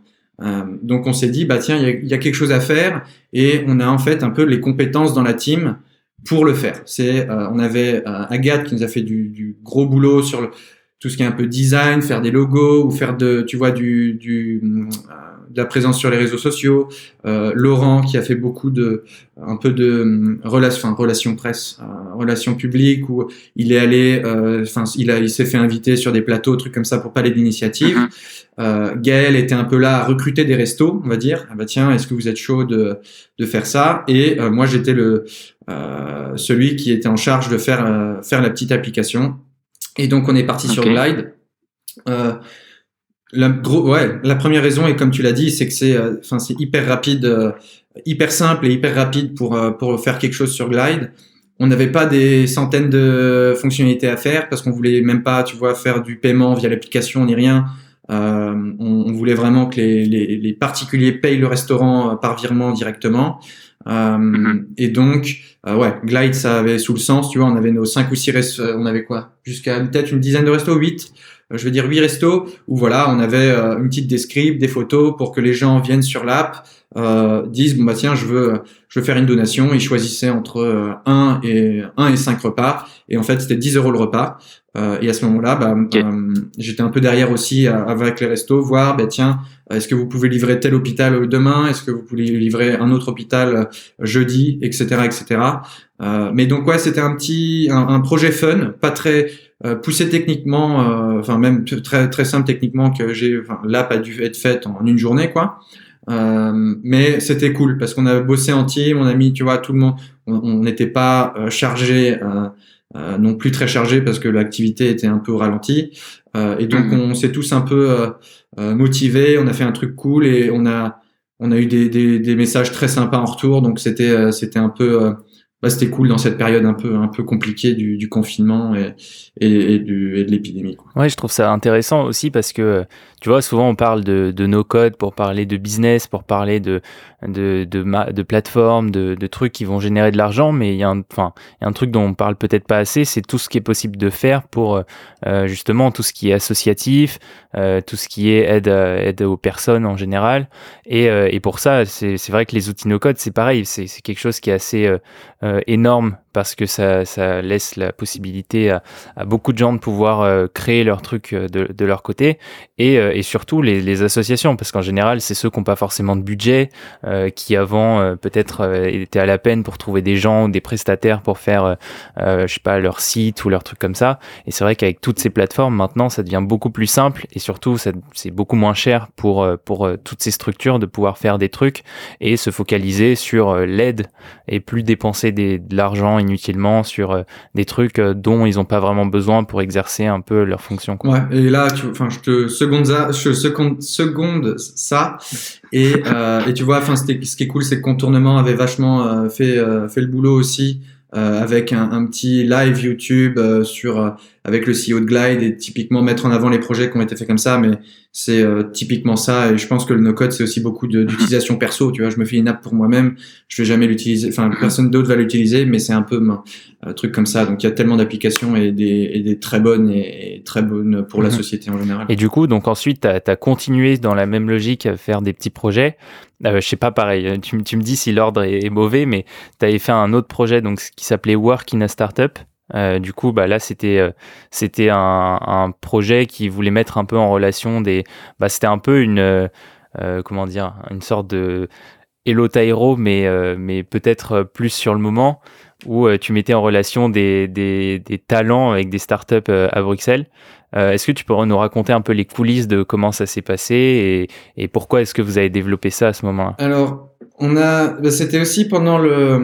Donc on s'est dit, bah tiens, il y a, y a, quelque chose à faire, et on a en fait un peu les compétences dans la team pour le faire. C'est, on avait Agathe qui nous a fait du, du gros boulot sur le, tout ce qui est un peu design, faire des logos ou faire de, tu vois, du, du de la présence sur les réseaux sociaux. Euh, Laurent qui a fait beaucoup de un peu de euh, relations, enfin, relations presse, euh, relations publiques où il est allé, euh, enfin il a, il s'est fait inviter sur des plateaux, trucs comme ça pour parler d'initiatives. Mm Gaël était un peu là à recruter des restos, on va dire. Ah bah tiens, est-ce que vous êtes chaud de, de faire ça? Et moi j'étais le celui qui était en charge de faire faire la petite application. Et donc on est parti sur Glide. Euh, la, ouais, la première raison, et comme tu l'as dit, c'est que c'est euh, enfin c'est hyper rapide, euh, hyper simple et hyper rapide pour, euh, pour faire quelque chose sur Glide. On n'avait pas des centaines de fonctionnalités à faire parce qu'on voulait même pas, tu vois, faire du paiement via l'application ni rien. On, on, voulait vraiment que les, les, les, particuliers payent le restaurant par virement directement. Mm-hmm. Et donc, ouais, Glide, ça avait sous le sens, tu vois, on avait nos cinq ou six restos, on avait quoi? Jusqu'à peut-être une dizaine de restos, 8 euh, je veux dire huit restos où voilà, on avait euh, une petite description, des photos pour que les gens viennent sur l'app, euh, disent bon bah tiens je veux je veux faire une donation, ils choisissaient entre 1 et 1 et 5 repas. Et en fait c'était 10 euros le repas. Et à ce moment-là bah, j'étais un peu derrière aussi avec les restos voir bah tiens est-ce que vous pouvez livrer tel hôpital demain? Est-ce que vous pouvez livrer un autre hôpital jeudi? Etc etc mais donc ouais c'était un petit un, un projet fun pas très euh, poussé techniquement, euh, enfin même très très simple techniquement que j'ai, enfin, l'app a dû être faite en une journée quoi. Euh, mais c'était cool parce qu'on a bossé en team, on a mis, tu vois, tout le monde, on n'était pas euh, chargé, euh, non plus très chargé parce que l'activité était un peu ralentie. et donc mhm. on s'est tous un peu motivés, on a fait un truc cool et on a on a eu des, des, des, messages très sympas en retour. Donc c'était c'était un peu c'était cool dans cette période un peu un peu compliquée du, confinement et, et de l'épidémie. Ouais, je trouve ça intéressant aussi parce que tu vois, souvent on parle de, de no code pour parler de business, pour parler de de de, de plateformes, de, de trucs qui vont générer de l'argent, mais il y a un enfin y a un truc dont on parle peut-être pas assez, c'est tout ce qui est possible de faire pour euh, justement tout ce qui est associatif, euh, tout ce qui est aide aide aux personnes en général, et, euh, et pour ça c'est vrai que les outils no code c'est pareil, c'est c'est quelque chose qui est assez euh, énorme parce que ça, ça, laisse la possibilité à, beaucoup de gens de pouvoir euh, créer leur truc euh, de, de leur côté et, et surtout les, les, associations parce qu'en général c'est ceux qui n'ont pas forcément de budget qui avant peut-être étaient à la peine pour trouver des gens ou des prestataires pour faire je sais pas leur site ou leur truc comme ça. Et c'est vrai qu'avec toutes ces plateformes maintenant ça devient beaucoup plus simple et surtout c'est beaucoup moins cher pour pour toutes ces structures de pouvoir faire des trucs et se focaliser sur l'aide et plus dépenser de l'argent inutilement sur euh, des trucs euh, dont ils n'ont pas vraiment besoin pour exercer un peu leur fonction. Quoi. Ouais, et là, tu, enfin, je te seconde ça, je seconde, ça, et, euh, et tu vois, enfin, ce qui est cool, c'est que Contournement avait vachement fait, fait le boulot aussi avec un, petit live YouTube sur avec le CEO de Glide et typiquement mettre en avant les projets qui ont été faits comme ça. Mais c'est typiquement ça. Et je pense que le no-code c'est aussi beaucoup d'utilisation perso. Tu vois, je me fais une app pour moi-même. Je vais jamais l'utiliser. Enfin, personne d'autre va l'utiliser, mais c'est un peu un truc comme ça. Donc il y a tellement d'applications et des, et des très bonnes et, très bonnes pour la mhm. société en général. Et du coup, donc ensuite, tu as, continué dans la même logique à faire des petits projets. Euh, je sais pas, pareil, tu, tu me dis si l'ordre est, mauvais, mais tu avais fait un autre projet donc, qui s'appelait Work in a Startup. Euh, du coup, bah là, c'était euh, c'était un, un, projet qui voulait mettre un peu en relation des. Bah, c'était un peu une euh, comment dire, une sorte de Hello Tyro, mais mais peut-être plus sur le moment où tu mettais en relation des, talents avec des startups à Bruxelles. Euh, est-ce que tu pourrais nous raconter un peu les coulisses de comment ça s'est passé et, pourquoi est-ce que vous avez développé ça à ce moment-là? Alors, on a, bah, c'était aussi pendant le,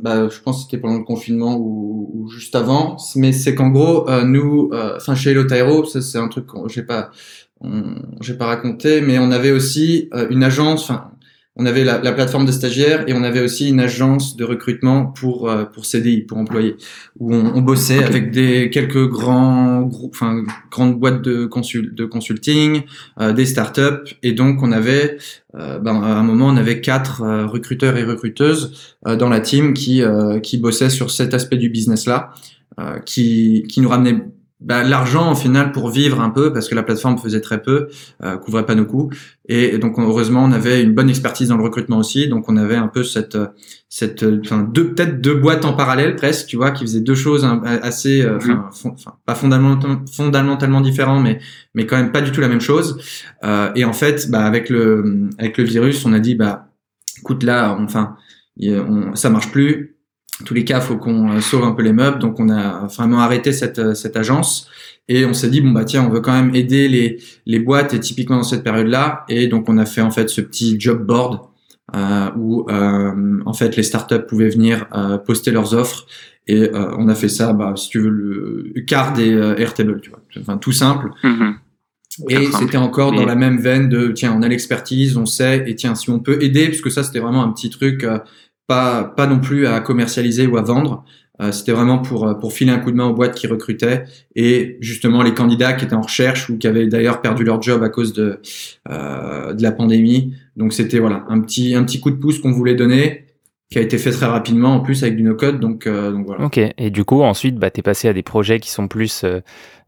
bah, je pense que c'était pendant le confinement ou, juste avant, mais c'est qu'en gros, euh, nous, euh, enfin chez Hello Tyro, ça c'est un truc que j'ai pas, j'ai pas raconté, mais on avait aussi une agence, on avait la, la, plateforme de stagiaires et on avait aussi une agence de recrutement pour euh, pour CDI, pour employés, où on, on bossait avec des quelques grands groupes, enfin grandes boîtes de consul, de consulting, euh, des startups, et donc on avait, euh, ben, à un moment, on avait quatre euh, recruteurs et recruteuses dans la team qui qui bossaient sur cet aspect du business là, qui qui nous ramenait bah, l'argent en final pour vivre un peu parce que la plateforme faisait très peu, euh, couvrait pas nos coûts. Et, donc heureusement on avait une bonne expertise dans le recrutement aussi. Donc on avait un peu cette cette enfin deux peut-être deux boîtes en parallèle presque tu vois qui faisaient deux choses assez euh, pas fondamentalement fondamentalement différents mais mais quand même pas du tout la même chose. Euh, et en fait bah avec le avec le virus on a dit bah écoute là enfin on, ça marche plus tous les cas, faut qu'on euh, sauve un peu les meubles. Donc, on a vraiment arrêté cette, euh, cette agence et on s'est dit bon bah tiens, on veut quand même aider les, les boîtes et typiquement dans cette période-là. Et donc, on a fait en fait ce petit job board euh, où euh, en fait les startups pouvaient venir euh, poster leurs offres et on a fait ça, bah, si tu veux, le Card et Airtable, tu vois, enfin tout simple. Mm-hmm. Et c'était encore dans la même veine de tiens, on a l'expertise, on sait, et tiens, si on peut aider, parce que ça c'était vraiment un petit truc pas, pas non plus à commercialiser ou à vendre. Euh, c'était vraiment pour, euh, pour filer un coup de main aux boîtes qui recrutaient et justement les candidats qui étaient en recherche ou qui avaient d'ailleurs perdu leur job à cause de, euh, de la pandémie. Donc c'était voilà un petit, un petit coup de pouce qu'on voulait donner qui a été fait très rapidement en plus avec du no-code. Donc, euh, donc voilà. Ok, et du coup ensuite bah, tu es passé à des projets qui sont plus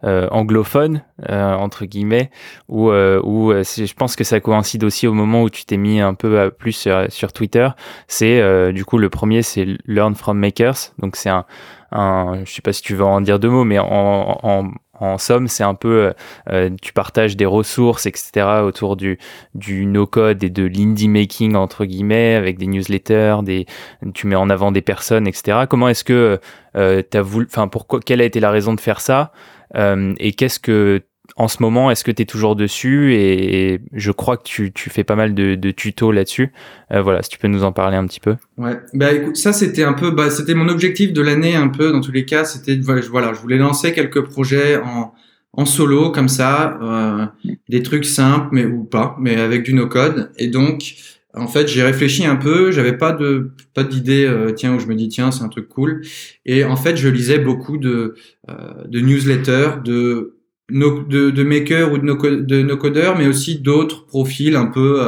euh, anglophone euh, entre guillemets où euh, où je pense que ça coïncide aussi au moment où tu t'es mis un peu plus sur, Twitter c'est du coup le premier c'est Learn from Makers donc c'est un, un je sais pas si tu veux en dire deux mots mais en, en en somme, c'est un peu, euh, tu partages des ressources, etc. autour du, du no-code et de l'indie making entre guillemets, avec des newsletters, des, tu mets en avant des personnes, etc. Comment est-ce que euh, as voulu, enfin, pourquoi, quelle a été la raison de faire ça? euh, et qu'est-ce que en ce moment, est-ce que tu es toujours dessus? Et, je crois que tu, tu fais pas mal de, de tutos là-dessus. Euh, voilà, si tu peux nous en parler un petit peu. Ouais, bah écoute, ça c'était un peu, bah, c'était mon objectif de l'année un peu dans tous les cas. C'était voilà, je voulais lancer quelques projets en, en solo comme ça, euh, des trucs simples mais ou pas, mais avec du no code. Et donc en fait, j'ai réfléchi un peu, j'avais pas de pas d'idée euh, tiens où je me dis tiens, c'est un truc cool. Et en fait, je lisais beaucoup de euh, de newsletters de de, makers ou de no, de no codeurs, mais aussi d'autres profils un peu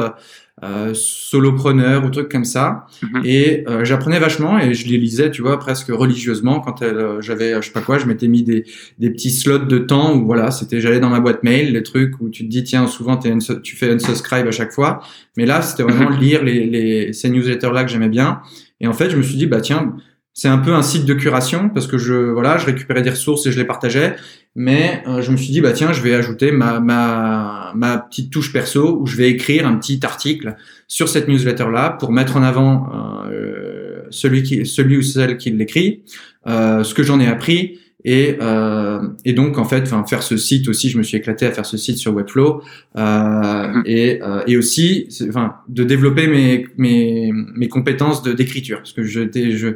euh, euh, solopreneur ou trucs comme ça. Mhm. Et euh, j'apprenais vachement et je les lisais, tu vois, presque religieusement. Quand euh, j'avais, je sais pas quoi, je m'étais mis des, des petits slots de temps où voilà, c'était, j'allais dans ma boîte mail, les trucs où tu te dis, tiens, souvent es tu fais unsubscribe à chaque fois. Mais là, c'était vraiment lire les, les, ces newsletters-là que j'aimais bien. Et en fait, je me suis dit, bah tiens, c'est un peu un site de curation parce que je voilà, je récupérais des ressources et je les partageais. Mais euh, je me suis dit bah tiens, je vais ajouter ma, ma ma petite touche perso où je vais écrire un petit article sur cette newsletter là pour mettre en avant euh, celui qui celui ou celle qui l'écrit, euh, ce que j'en ai appris et, euh, et donc en fait, enfin faire ce site aussi, je me suis éclaté à faire ce site sur Webflow euh, mmh. et, euh, et aussi, enfin de développer mes mes mes compétences d'écriture parce que j'étais je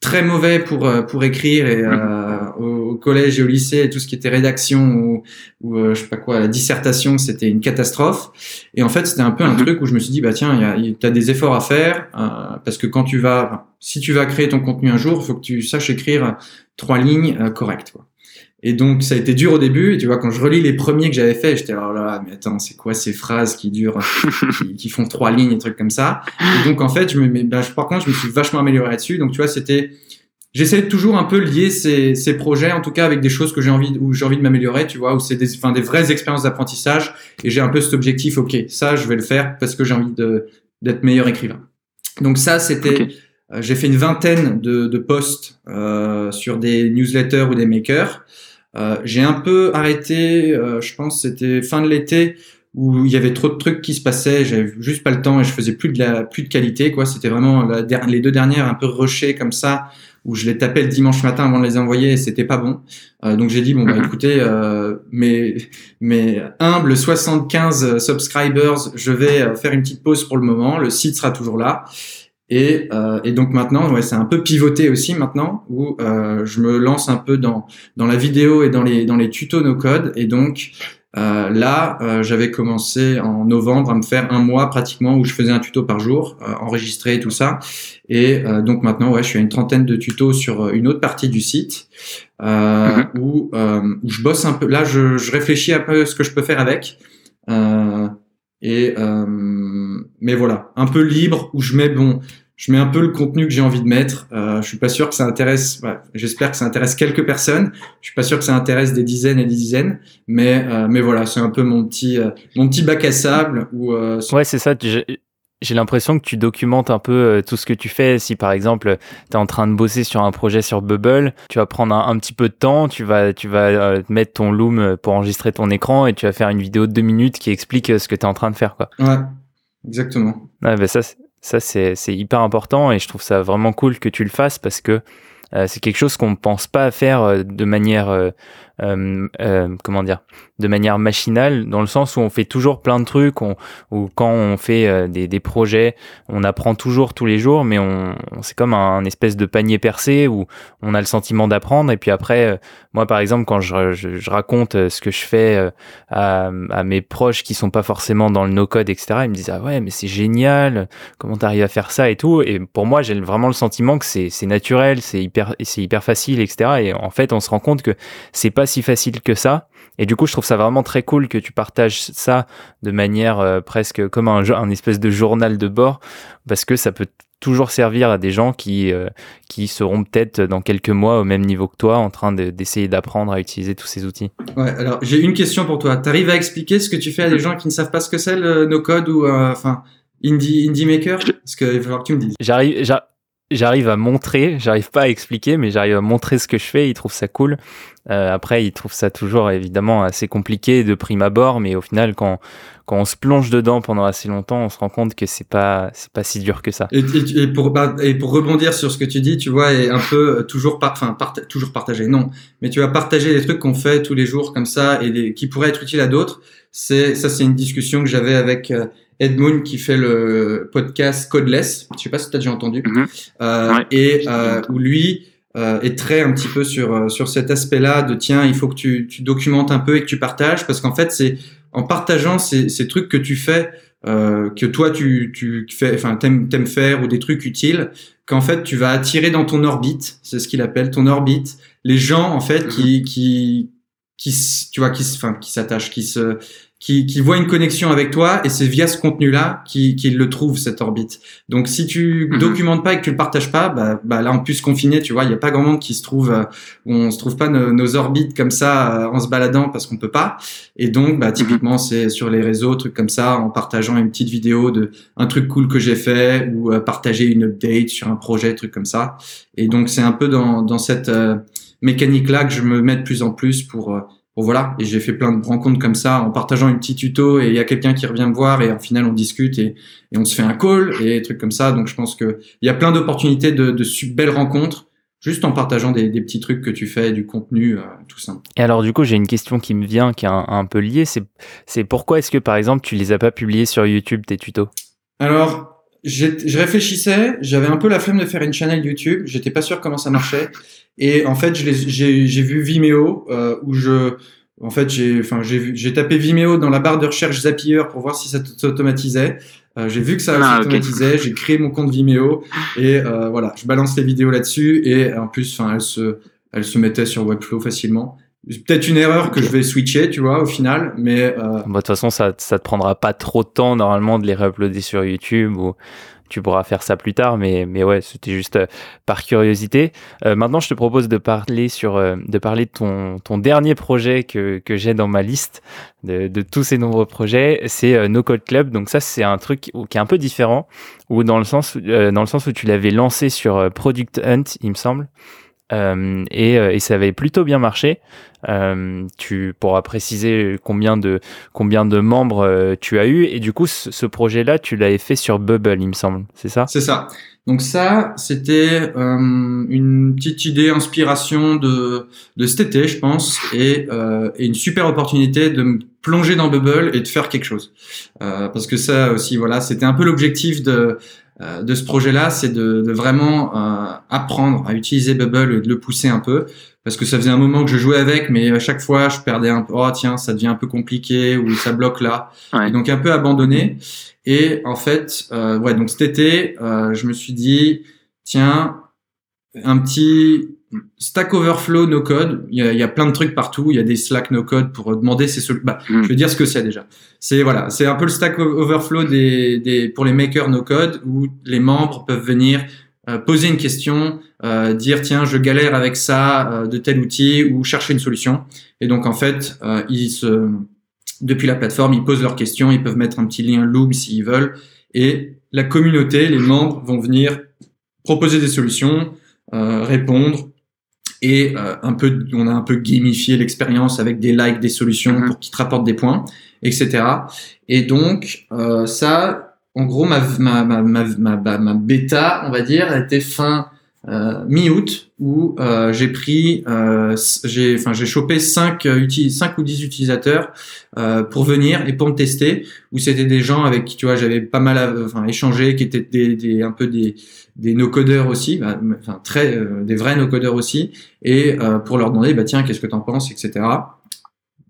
très mauvais pour euh, pour écrire et euh, au, collège et au lycée tout ce qui était rédaction ou, ou euh, je sais pas quoi la dissertation c'était une catastrophe et en fait c'était un peu un mhm. truc où je me suis dit bah tiens il y a, des efforts à faire euh, parce que quand tu vas si tu vas créer ton contenu un jour il faut que tu saches écrire trois lignes correctes quoi. Et donc, ça a été dur au début. Et tu vois, quand je relis les premiers que j'avais fait, j'étais alors là, mais attends, c'est quoi ces phrases qui durent, qui, font trois lignes et trucs comme ça? Et donc, en fait, je me, mais, ben, par contre, je me suis vachement amélioré là-dessus. Donc, tu vois, c'était, j'essaie toujours un peu lier ces, ces projets, en tout cas, avec des choses que j'ai envie, où j'ai envie de m'améliorer, tu vois, où c'est des, enfin, des vraies expériences d'apprentissage. Et j'ai un peu cet objectif, ok, ça, je vais le faire parce que j'ai envie de, d'être meilleur écrivain. Donc ça, c'était, euh, j'ai fait une vingtaine de, de posts euh, sur des newsletters ou des makers. Euh, j'ai un peu arrêté, euh, je pense c'était fin de l'été où il y avait trop de trucs qui se passaient, j'avais juste pas le temps et je faisais plus de la plus de qualité quoi. C'était vraiment la, les deux dernières un peu rushées comme ça où je les tapais le dimanche matin avant de les envoyer et c'était pas bon. Euh, donc j'ai dit bon bah écoutez euh, mes mes humbles 75 subscribers, je vais faire une petite pause pour le moment. Le site sera toujours là. Et, euh, et, donc maintenant, ouais, c'est un peu pivoté aussi maintenant, où euh, je me lance un peu dans dans la vidéo et dans les dans les tutos no code. Et donc euh, là, euh, j'avais commencé en novembre à me faire un mois pratiquement où je faisais un tuto par jour, euh, enregistré et tout ça. Et euh, donc maintenant, ouais, je suis à une trentaine de tutos sur une autre partie du site mm-hmm. où, où je bosse un peu. Là, je, je réfléchis un peu ce que je peux faire avec. et mais voilà, un peu libre où je mets bon je mets un peu le contenu que j'ai envie de mettre. Euh, je suis pas sûr que ça intéresse. Ouais, J'espère que ça intéresse quelques personnes. Je suis pas sûr que ça intéresse des dizaines et des dizaines. Mais euh, mais voilà, c'est un peu mon petit euh, mon petit bac à sable. Où, euh, ouais, c'est ça. J'ai l'impression que tu documentes un peu euh, tout ce que tu fais. Si par exemple tu es en train de bosser sur un projet sur Bubble, tu vas prendre un, petit peu de temps, tu vas, tu vas mettre ton Loom pour enregistrer ton écran et tu vas faire une vidéo de deux minutes qui explique ce que tu es en train de faire. Quoi. Ouais, exactement. Ouais, ben ça, ça, c'est hyper important et je trouve ça vraiment cool que tu le fasses parce que euh, c'est quelque chose qu'on ne pense pas à faire euh, de manière euh, euh, comment dire, de manière machinale, dans le sens où on fait toujours plein de trucs, on, ou quand on fait euh, des, des, projets, on apprend toujours tous les jours, mais on, c'est comme un, espèce de panier percé où on a le sentiment d'apprendre. Et puis après, moi par exemple, quand je, je, je, raconte ce que je fais à, à, mes proches qui sont pas forcément dans le no-code, etc., ils me disent ah ouais, mais c'est génial, comment t'arrives à faire ça et tout? Et pour moi, j'ai vraiment le sentiment que c'est naturel, c'est hyper, c'est hyper facile, etc. Et en fait, on se rend compte que c'est pas si facile que ça. Et du coup, je trouve ça vraiment très cool que tu partages ça de manière euh, presque comme un, un espèce de journal de bord, parce que ça peut toujours servir à des gens qui, euh, qui seront peut-être dans quelques mois au même niveau que toi en train d'essayer d'apprendre à utiliser tous ces outils. Ouais, alors j'ai une question pour toi. Tu arrives à expliquer ce que tu fais à des gens qui ne savent pas ce que c'est le no-code ou euh, enfin indie, indie maker? Parce qu'il va falloir que tu me dises. J'arrive, j'arrive à montrer, j'arrive pas à expliquer, mais j'arrive à montrer ce que je fais. Ils trouvent ça cool. Euh, après, ils trouvent ça toujours évidemment assez compliqué de prime abord, mais au final, quand quand on se plonge dedans pendant assez longtemps, on se rend compte que c'est pas c'est pas si dur que ça. Et, pour bah, et pour rebondir sur ce que tu dis, tu vois, et un peu euh, toujours par, enfin toujours partager, non, mais tu vas partager des trucs qu'on fait tous les jours comme ça et qui pourraient être utiles à d'autres. C'est ça, c'est une discussion que j'avais avec euh, Edmund qui fait le podcast Codeless. Je sais pas si tu as déjà entendu. Mhm. Euh, Et euh, où lui euh, est très un petit peu sur euh, sur cet aspect-là de tiens, il faut que tu, tu documentes un peu et que tu partages parce qu'en fait c'est en partageant ces, ces trucs que tu fais que toi tu tu fais, enfin t'aimes t'aimes faire ou des trucs utiles, qu'en fait tu vas attirer dans ton orbite, c'est ce qu'il appelle ton orbite, les gens en fait qui qui qui tu vois qui enfin qui s'attachent, qui se qui, qui voit une connexion avec toi et c'est via ce contenu-là qu'il qui le trouve cette orbite. Donc si tu mhm. documentes pas et que tu le partages pas, bah, bah là en plus confiné, tu vois, il y a pas grand monde qui se trouve euh, où on se trouve pas nos, orbites comme ça euh, en se baladant parce qu'on peut pas. Et donc bah mhm. typiquement c'est sur les réseaux, trucs comme ça, en partageant une petite vidéo de un truc cool que j'ai fait ou euh, partager une update sur un projet, truc comme ça. Et donc c'est un peu dans dans cette mécanique là que je me mets de plus en plus pour voilà, et j'ai fait plein de rencontres comme ça en partageant une petite tuto et il y a quelqu'un qui revient me voir et en final on discute et, on se fait un call et des trucs comme ça. Donc je pense que il y a plein d'opportunités de, de belles rencontres juste en partageant des, petits trucs que tu fais, du contenu, euh, tout simple. Et alors du coup j'ai une question qui me vient qui est un, peu liée, c'est c'est pourquoi est-ce que par exemple tu les as pas publiés sur YouTube tes tutos? Alors je réfléchissais, j'avais un peu la flemme de faire une chaîne YouTube, j'étais pas sûr comment ça marchait. Et en fait, j'ai vu Vimeo euh, où je, en fait, j'ai, enfin, j'ai tapé Vimeo dans la barre de recherche Zapier pour voir si ça s'automatisait. Euh, j'ai vu que ça ah, s'automatisait, j'ai créé mon compte Vimeo et euh, voilà, je balance les vidéos là-dessus et en plus, enfin, elle se, elle se mettait sur Webflow facilement. Peut-être une erreur que je vais switcher, tu vois, au final, mais. Euh... Bah, de toute façon, ça, ça te prendra pas trop de temps normalement de les réuploader sur YouTube ou tu pourras faire ça plus tard, mais, mais ouais, c'était juste euh, par curiosité. Euh, maintenant, je te propose de parler sur, euh, de parler de ton, ton dernier projet que, que j'ai dans ma liste de, de, tous ces nombreux projets. C'est No Code Club. Donc ça, c'est un truc qui est un peu différent, ou dans le sens, dans le sens où tu l'avais lancé sur Product Hunt, il me semble. Euh, et, et, ça avait plutôt bien marché. Euh, tu pourras préciser combien de combien de membres euh, tu as eu. Et du coup ce, projet-là tu l'avais fait sur Bubble il me semble. C'est ça? C'est ça. Donc ça c'était euh, une petite idée inspiration de de cet été je pense et, euh, et, une super opportunité de me plonger dans Bubble et de faire quelque chose. Parce que ça aussi voilà c'était un peu l'objectif de de ce projet-là, c'est de, de, vraiment apprendre à utiliser Bubble et de le pousser un peu parce que ça faisait un moment que je jouais avec, mais à chaque fois, je perdais un peu, oh tiens, ça devient un peu compliqué, ou ça bloque là. Et donc un peu abandonné. Et en fait, euh, ouais, donc cet été, euh, je me suis dit, tiens, un petit Stack Overflow no code. Il y a, il y a plein de trucs partout. Il y a des Slack no code pour demander ces bah, mm. je vais dire ce que c'est déjà. C'est voilà, c'est un peu le Stack Overflow des, des pour les makers no code où les membres peuvent venir euh, poser une question, euh, dire tiens je galère avec ça euh, de tel outil ou chercher une solution. Et donc en fait ils se depuis la plateforme ils posent leurs questions, ils peuvent mettre un petit lien Loom s'ils veulent et la communauté, les membres vont venir proposer des solutions, répondre et un peu on a un peu gamifié l'expérience avec des likes, des solutions mm-hmm. pour qu'ils te rapportent des points, etc. Et donc ça en gros, ma, ma, ma, ma, ma, bêta, on va dire, a été fin euh, mi-août où euh, j'ai pris, euh, j'ai, enfin, j'ai chopé 5, cinq ou 10 utilisateurs euh, pour venir et pour me tester. Où c'était des gens avec qui, tu vois, j'avais pas mal, enfin, échangé, qui étaient des, des, un peu des, des no-codeurs aussi, bah, enfin, très, euh, des vrais no-codeurs aussi, et euh, pour leur demander, bah tiens, qu'est-ce que t'en penses, etc.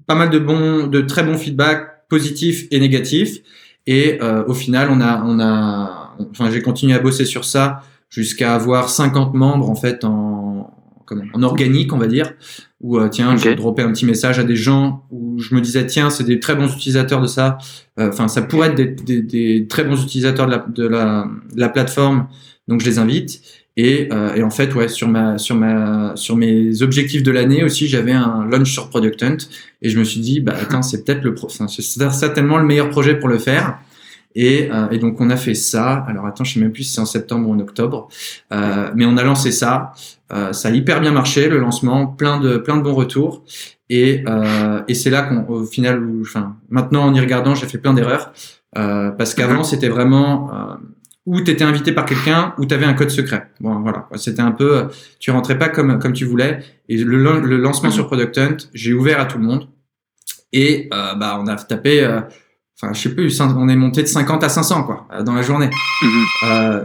Pas mal de bons, de très bons feedbacks positifs et négatifs. Et euh, au final, on a, on a, enfin, j'ai continué à bosser sur ça jusqu'à avoir 50 membres en fait en, comment, en organique, on va dire. Où euh, tiens, j'ai droppé un petit message à des gens où je me disais tiens, c'est des très bons utilisateurs de ça. Euh, enfin, ça pourrait être des, des, des, très bons utilisateurs de la, de la, de la plateforme. Donc je les invite. Et, euh, et, en fait, ouais, sur ma, sur ma, sur mes objectifs de l'année aussi, j'avais un launch sur Product Hunt, et je me suis dit, bah attends, c'est peut-être le, enfin, c'est certainement le meilleur projet pour le faire. Et, euh, et, donc on a fait ça. Alors attends, je sais même plus si c'est en septembre ou en octobre, euh, mais on a lancé ça. Euh, ça a hyper bien marché le lancement, plein de plein de bons retours. Et, euh, et c'est là qu'on, au final, enfin, maintenant en y regardant, j'ai fait plein d'erreurs euh, parce qu'avant c'était vraiment ou tu étais invité par quelqu'un ou tu avais un code secret. Bon, voilà, c'était un peu, tu rentrais pas comme comme tu voulais. Et le, le lancement sur Product Hunt, j'ai ouvert à tout le monde. Et euh, bah on a tapé, euh, enfin je sais plus, on est monté de 50 à 500 quoi euh, dans la journée. Mhm. euh,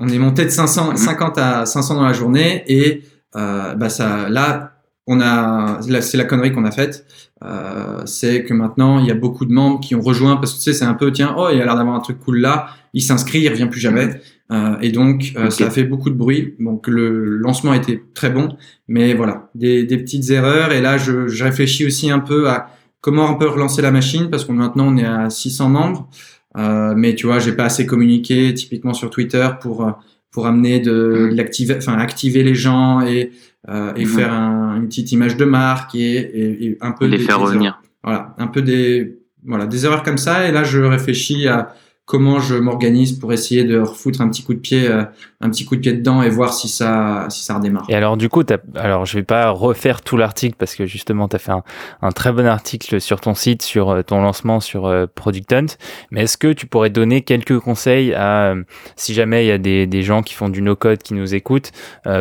on est monté de 500, 50 mhm. à 500 dans la journée et euh, bah ça, là on a, c'est la connerie qu'on a faite, euh, c'est que maintenant il y a beaucoup de membres qui ont rejoint parce que tu sais c'est un peu tiens oh il a l'air d'avoir un truc cool là, il s'inscrit, il revient plus jamais euh, et donc ça a fait beaucoup de bruit. Donc le lancement était très bon, mais voilà des, des petites erreurs et là je, je, réfléchis aussi un peu à comment on peut relancer la machine parce que maintenant on est à 600 membres, euh, mais tu vois j'ai pas assez communiqué typiquement sur Twitter pour pour amener de, de l'activer, enfin activer les gens et euh, et mhm. faire un, une petite image de marque et, et, et un peu les faire revenir. Voilà, un peu des voilà des erreurs comme ça. Et là, je réfléchis à comment je m'organise pour essayer de refoutre un petit coup de pied, euh, un petit coup de pied dedans et voir si ça, si ça redémarre. Et alors, du coup, as, alors je vais pas refaire tout l'article parce que justement, tu as fait un, un, très bon article sur ton site, sur euh, ton lancement sur euh, Product Hunt. Mais est-ce que tu pourrais donner quelques conseils à, si jamais il y a des, des gens qui font du no-code qui nous écoutent,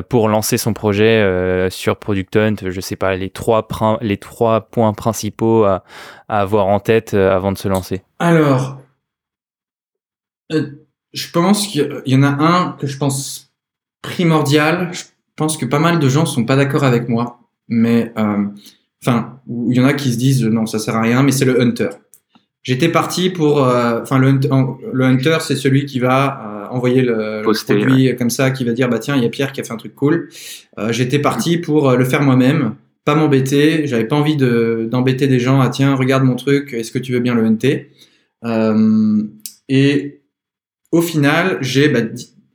pour lancer son projet sur Product Hunt, je sais pas, les trois, les trois points principaux à, à avoir en tête avant de se lancer? Alors, euh, je pense qu'il y en a un que je pense primordial. Je pense que pas mal de gens sont pas d'accord avec moi, mais euh, enfin, il y en a qui se disent non, ça sert à rien, mais c'est le hunter. J'étais parti pour, euh, enfin, le, le, hunter, c'est celui qui va euh, envoyer le, Poster, le produit ouais. comme ça, qui va dire bah tiens, il y a Pierre qui a fait un truc cool. Euh, J'étais parti pour le faire moi-même, pas m'embêter. J'avais pas envie d'embêter des gens. Ah tiens, regarde mon truc, est-ce que tu veux bien le hunter? Et au final, j'ai bah,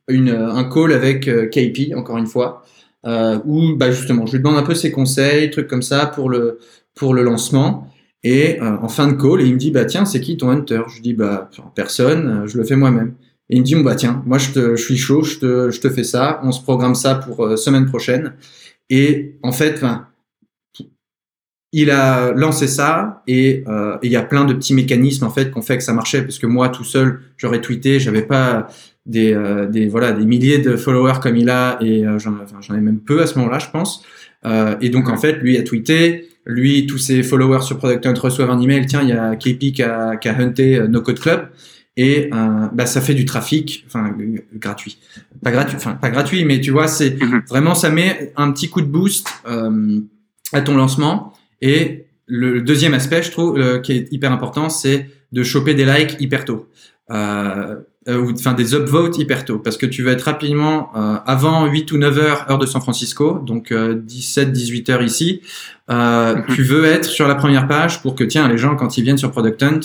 une, un call avec euh, KP, encore une fois, euh, où bah, justement, je lui demande un peu ses conseils, trucs comme ça pour le, pour le lancement. Et euh, en fin de call, il me dit, bah tiens, c'est qui ton hunter? Je lui dis, bah personne, euh, je le fais moi-même. Et il me dit, bah tiens, moi je, te, je suis chaud, je te, je te fais ça, on se programme ça pour euh, semaine prochaine. Et en fait, il a lancé ça et euh, il y a plein de petits mécanismes en fait qu'on fait que ça marchait. Parce que moi tout seul j'aurais tweeté j'avais pas des, euh, des voilà des milliers de followers comme il a et euh, j'en enfin, ai même peu à ce moment-là je pense. Euh, et donc en fait lui a tweeté. Lui tous ses followers sur Product Hunt reçoivent un email. Tiens il y a KP qui a, qui a hunté No Code Club. Et bah ça fait du trafic enfin gratuit. Pas gratuit enfin pas gratuit mais tu vois c'est mhm. vraiment ça met un petit coup de boost à ton lancement et le deuxième aspect, je trouve, euh, qui est hyper important, c'est de choper des likes hyper tôt. Euh, euh, ou enfin des upvotes hyper tôt parce que tu vas être rapidement avant 8 ou 9 heures heure de San Francisco donc 17 18 heures ici mhm. tu veux être sur la première page pour que tiens les gens quand ils viennent sur Product Hunt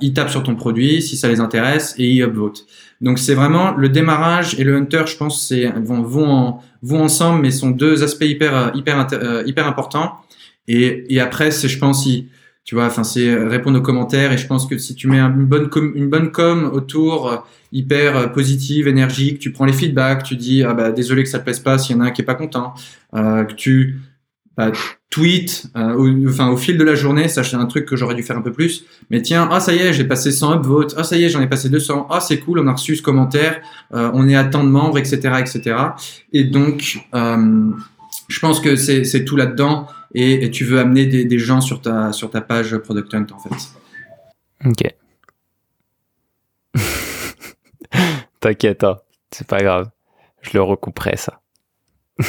ils tapent sur ton produit si ça les intéresse et ils upvotent donc c'est vraiment le démarrage et le hunter je pense c'est vont vont, en, vont ensemble mais sont deux aspects hyper hyper hyper importants et, et après, c'est, je pense, si, tu vois, enfin, c'est répondre aux commentaires. Et je pense que si tu mets une bonne com, une bonne com autour, euh, hyper euh, positive, énergique, tu prends les feedbacks, tu dis, ah bah, désolé que ça te plaise pas s'il y en a un qui est pas content, euh, que tu, bah, tweet, euh, au, enfin, au fil de la journée, ça, c'est un truc que j'aurais dû faire un peu plus. Mais tiens, ah, ça y est, j'ai passé 100 upvotes. Ah, ça y est, j'en ai passé 200. Ah, c'est cool, on a reçu ce commentaire. Euh, on est à tant de membres, etc., etc. Et donc, euh, je pense que c'est tout là-dedans et, tu veux amener des, des, gens sur ta, sur ta page Product Hunt en fait. Ok. T'inquiète, hein. c'est pas grave. Je le recouperai ça.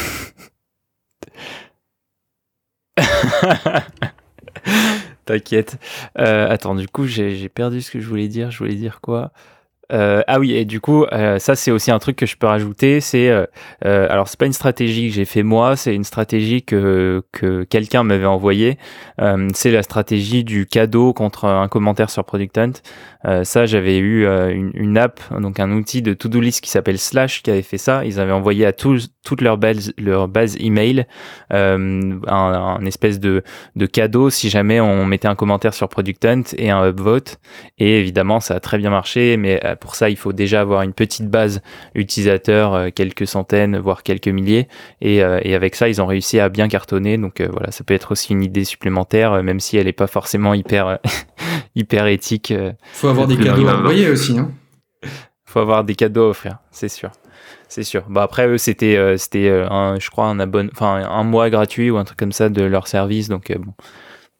T'inquiète. Euh, attends, du coup, j'ai perdu ce que je voulais dire. Je voulais dire quoi? Euh, ah oui, et du coup, euh, ça c'est aussi un truc que je peux rajouter. C'est euh, euh alors c'est pas une stratégie que j'ai fait moi, c'est une stratégie que que quelqu'un m'avait envoyée. Euh, c'est la stratégie du cadeau contre un commentaire sur Product Hunt. Euh, ça, j'avais eu une, une, app, donc un outil de to-do list qui s'appelle Slash qui avait fait ça. Ils avaient envoyé à tous toute leur base leur base email un, un, espèce de de cadeau si jamais on mettait un commentaire sur Product Hunt et un upvote. Et évidemment, ça a très bien marché, mais pour ça, il faut déjà avoir une petite base utilisateur, euh, quelques centaines, voire quelques milliers. Et, euh, et, avec ça, ils ont réussi à bien cartonner. Donc euh, voilà, ça peut être aussi une idée supplémentaire, même si elle n'est pas forcément hyper, hyper éthique. faut avoir des cadeaux à envoyer aussi. Hein faut avoir des cadeaux à offrir, c'est sûr. C'est sûr. Bah après eux c'était c'était je crois un abonne enfin un mois gratuit ou un truc comme ça de leur service donc bon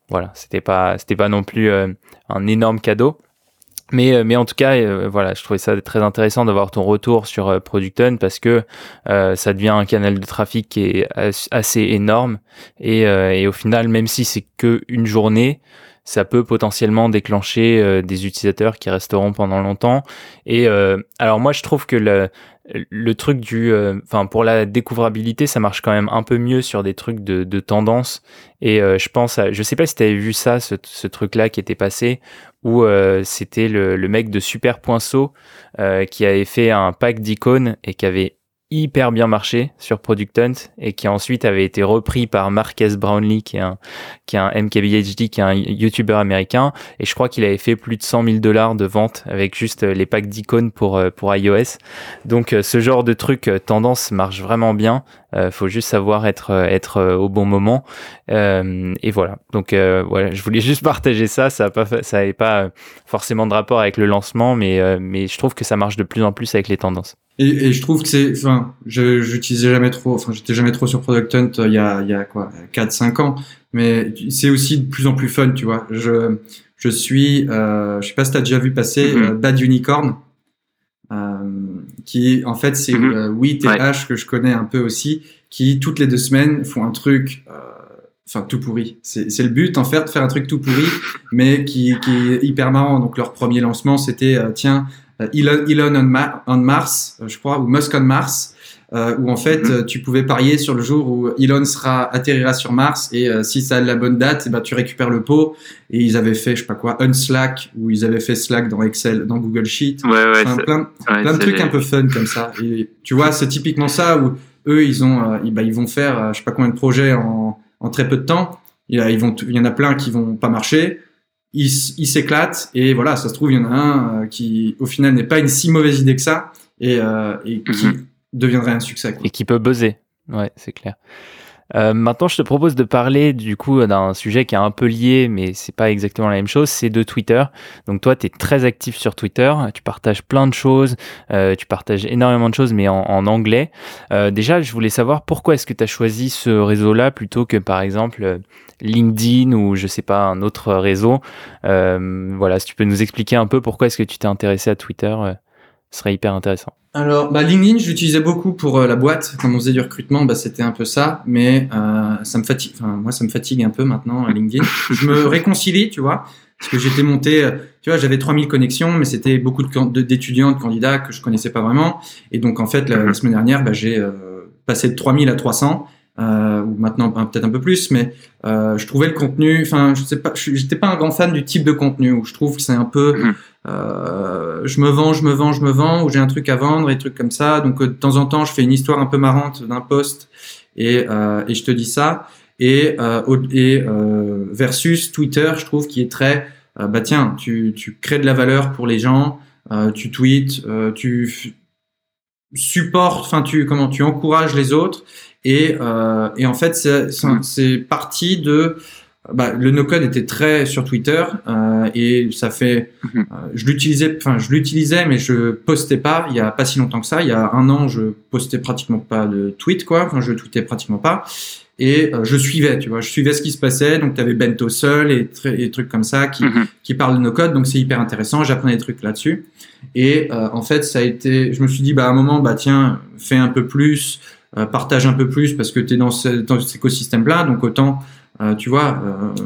voilà, c'était pas c'était pas non plus un énorme cadeau. Mais, mais en tout cas, voilà, je trouvais ça très intéressant d'avoir ton retour sur Product Hunt parce que ça devient un canal de trafic qui est assez énorme et, et au final, même si c'est que une journée, ça peut potentiellement déclencher euh, des utilisateurs qui resteront pendant longtemps. Et euh, alors moi, je trouve que le, le truc du, euh, enfin pour la découvrabilité, ça marche quand même un peu mieux sur des trucs de, de tendance. Et je pense, à, je sais pas si tu vu ça, ce, ce truc-là qui était passé, où c'était le, mec de Super Poinceau qui avait fait un pack d'icônes et qui avait hyper bien marché sur Product Hunt et qui ensuite avait été repris par Marques Brownlee qui est un qui est un MKBHD qui est un YouTuber américain. Et je crois qu'il avait fait plus de 100 000 dollars de vente avec juste les packs d'icônes pour euh, pour iOS. Donc euh, ce genre de truc euh, tendance marche vraiment bien euh, faut juste savoir être être au bon moment euh, et voilà donc voilà je voulais juste partager ça ça a pas ça avait pas forcément de rapport avec le lancement mais mais je trouve que ça marche de plus en plus avec les tendances et, et, je trouve que c'est, enfin, j'utilisais jamais trop, enfin, j'étais jamais trop sur Product Hunt euh, il y a, il y a quoi, 4-5 ans. Mais c'est aussi de plus en plus fun, tu vois. Je, je suis, euh, je sais pas si t'as déjà vu passer mm-hmm. euh, Bad Unicorn, euh, qui en fait c'est mm -hmm. oui TH que je connais un peu aussi, qui toutes les deux semaines font un truc. Enfin, tout pourri. C'est le but, en fait, de faire un truc tout pourri, mais qui, qui est hyper marrant. Donc, leur premier lancement, c'était, tiens, euh, Elon, Elon on, Mars, euh, je crois, ou Musk on Mars, euh, où en fait mhm. tu pouvais parier sur le jour où Elon sera atterrira sur Mars et si ça a la bonne date, et eh ben tu récupères le pot. Et ils avaient fait, je sais pas quoi, Unslack, ou ils avaient fait Slack dans Excel, dans Google Sheet. Ouais, ouais, enfin, plein, plein de trucs un peu fun comme ça. Et tu vois, c'est typiquement ça où eux ils ont, ils, bah, ils vont faire, je sais pas combien de projets en, en très peu de temps. Ils vont, il y en a plein qui vont pas marcher il, il s'éclate et voilà, ça se trouve, il y en a un euh, qui, au final, n'est pas une si mauvaise idée que ça et, euh, et qui mhm. Deviendrait un succès. Et qui peut buzzer. Ouais, c'est clair. Euh, maintenant, je te propose de parler du coup d'un sujet qui est un peu lié, mais c'est pas exactement la même chose, c'est de Twitter. Donc toi, tu es très actif sur Twitter, tu partages plein de choses, euh, tu partages énormément de choses, mais en, anglais. Euh, déjà, je voulais savoir pourquoi est-ce que tu as choisi ce réseau-là plutôt que par exemple LinkedIn ou je sais pas un autre réseau. Voilà, si tu peux nous expliquer un peu pourquoi est-ce que tu t'es intéressé à Twitter, ce serait hyper intéressant. Alors, bah, LinkedIn, j'utilisais beaucoup pour euh, la boîte. Quand on faisait du recrutement, bah, c'était un peu ça. Mais euh, ça me fatigue. Enfin, moi, ça me fatigue un peu maintenant, LinkedIn. Je me réconcilie, tu vois, parce que j'étais monté. Tu vois, j'avais 3000 connexions, mais c'était beaucoup d'étudiants, de, de, candidats que je connaissais pas vraiment. Et donc, en fait, la, la semaine dernière, bah, j'ai passé de 3000 à 300 euh, ou maintenant peut-être un peu plus, mais euh, je trouvais le contenu, enfin, je sais pas, j'étais pas un grand fan du type de contenu où je trouve que c'est un peu, mhm. euh, je me vends, je me vends, je me vends, où j'ai un truc à vendre et trucs comme ça. Donc de temps en temps, je fais une histoire un peu marrante d'un post et, et je te dis ça. Et, et versus Twitter, je trouve qui est très, bah tiens, tu, tu crées de la valeur pour les gens, tu tweets, tu supportes, enfin tu comment tu encourages les autres et, euh, et en fait, c'est parti de bah, le no-code était très sur Twitter euh, et ça fait, mhm. euh, je l'utilisais, enfin je l'utilisais mais je postais pas. Il y a pas si longtemps que ça, il y a un an, je postais pratiquement pas de tweet quoi. Enfin je tweetais pratiquement pas et euh, je suivais, tu vois, je suivais ce qui se passait. Donc tu avais Bento seul et, des trucs comme ça qui mhm. qui parlent de no-code, donc c'est hyper intéressant. J'apprenais des trucs là-dessus et euh, en fait ça a été, je me suis dit bah à un moment bah tiens fais un peu plus. Euh, partage un peu plus parce que tu es dans, ce, dans cet écosystème-là, donc autant, euh, tu vois, euh,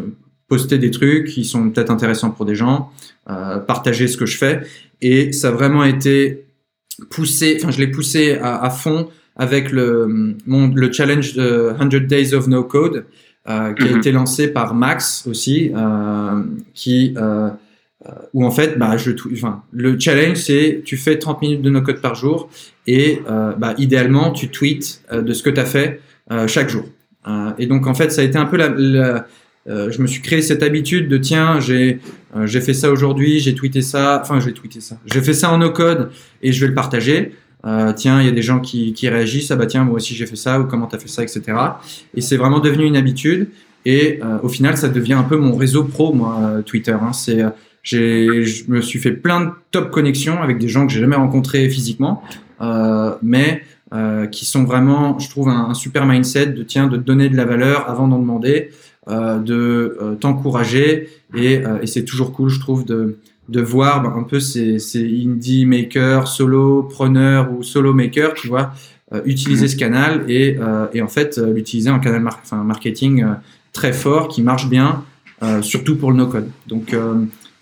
poster des trucs qui sont peut-être intéressants pour des gens, partager ce que je fais. Et ça a vraiment été poussé, enfin je l'ai poussé à, à, fond avec le, mon, le challenge de 100 Days of No Code, euh, qui a mhm. été lancé par Max aussi, euh, qui euh, où en fait, bah, je, enfin, le challenge c'est tu fais 30 minutes de no code par jour et euh, bah, idéalement tu tweets euh, de ce que tu as fait euh, chaque jour. et donc en fait, ça a été un peu la, la je me suis créé cette habitude de tiens, j'ai j'ai fait ça aujourd'hui, j'ai tweeté ça, enfin j'ai tweeté ça, j'ai fait ça en no code et je vais le partager. tiens, il y a des gens qui, qui réagissent, ah bah tiens, moi aussi j'ai fait ça, ou comment tu as fait ça, etc. Et c'est vraiment devenu une habitude. Et au final, ça devient un peu mon réseau pro, moi, Twitter. Hein. C'est je me suis fait plein de top connexions avec des gens que j'ai jamais rencontrés physiquement, euh, mais euh, qui sont vraiment, je trouve, un, super mindset de tiens, de donner de la valeur avant d'en demander, euh, de euh, t'encourager et, euh, et c'est toujours cool, je trouve, de de voir ben, un peu ces, ces indie makers, solo preneurs ou solo makers, tu vois, euh, utiliser ce canal et, euh, et en fait euh, l'utiliser en canal mar marketing très fort qui marche bien, surtout pour le no-code. Donc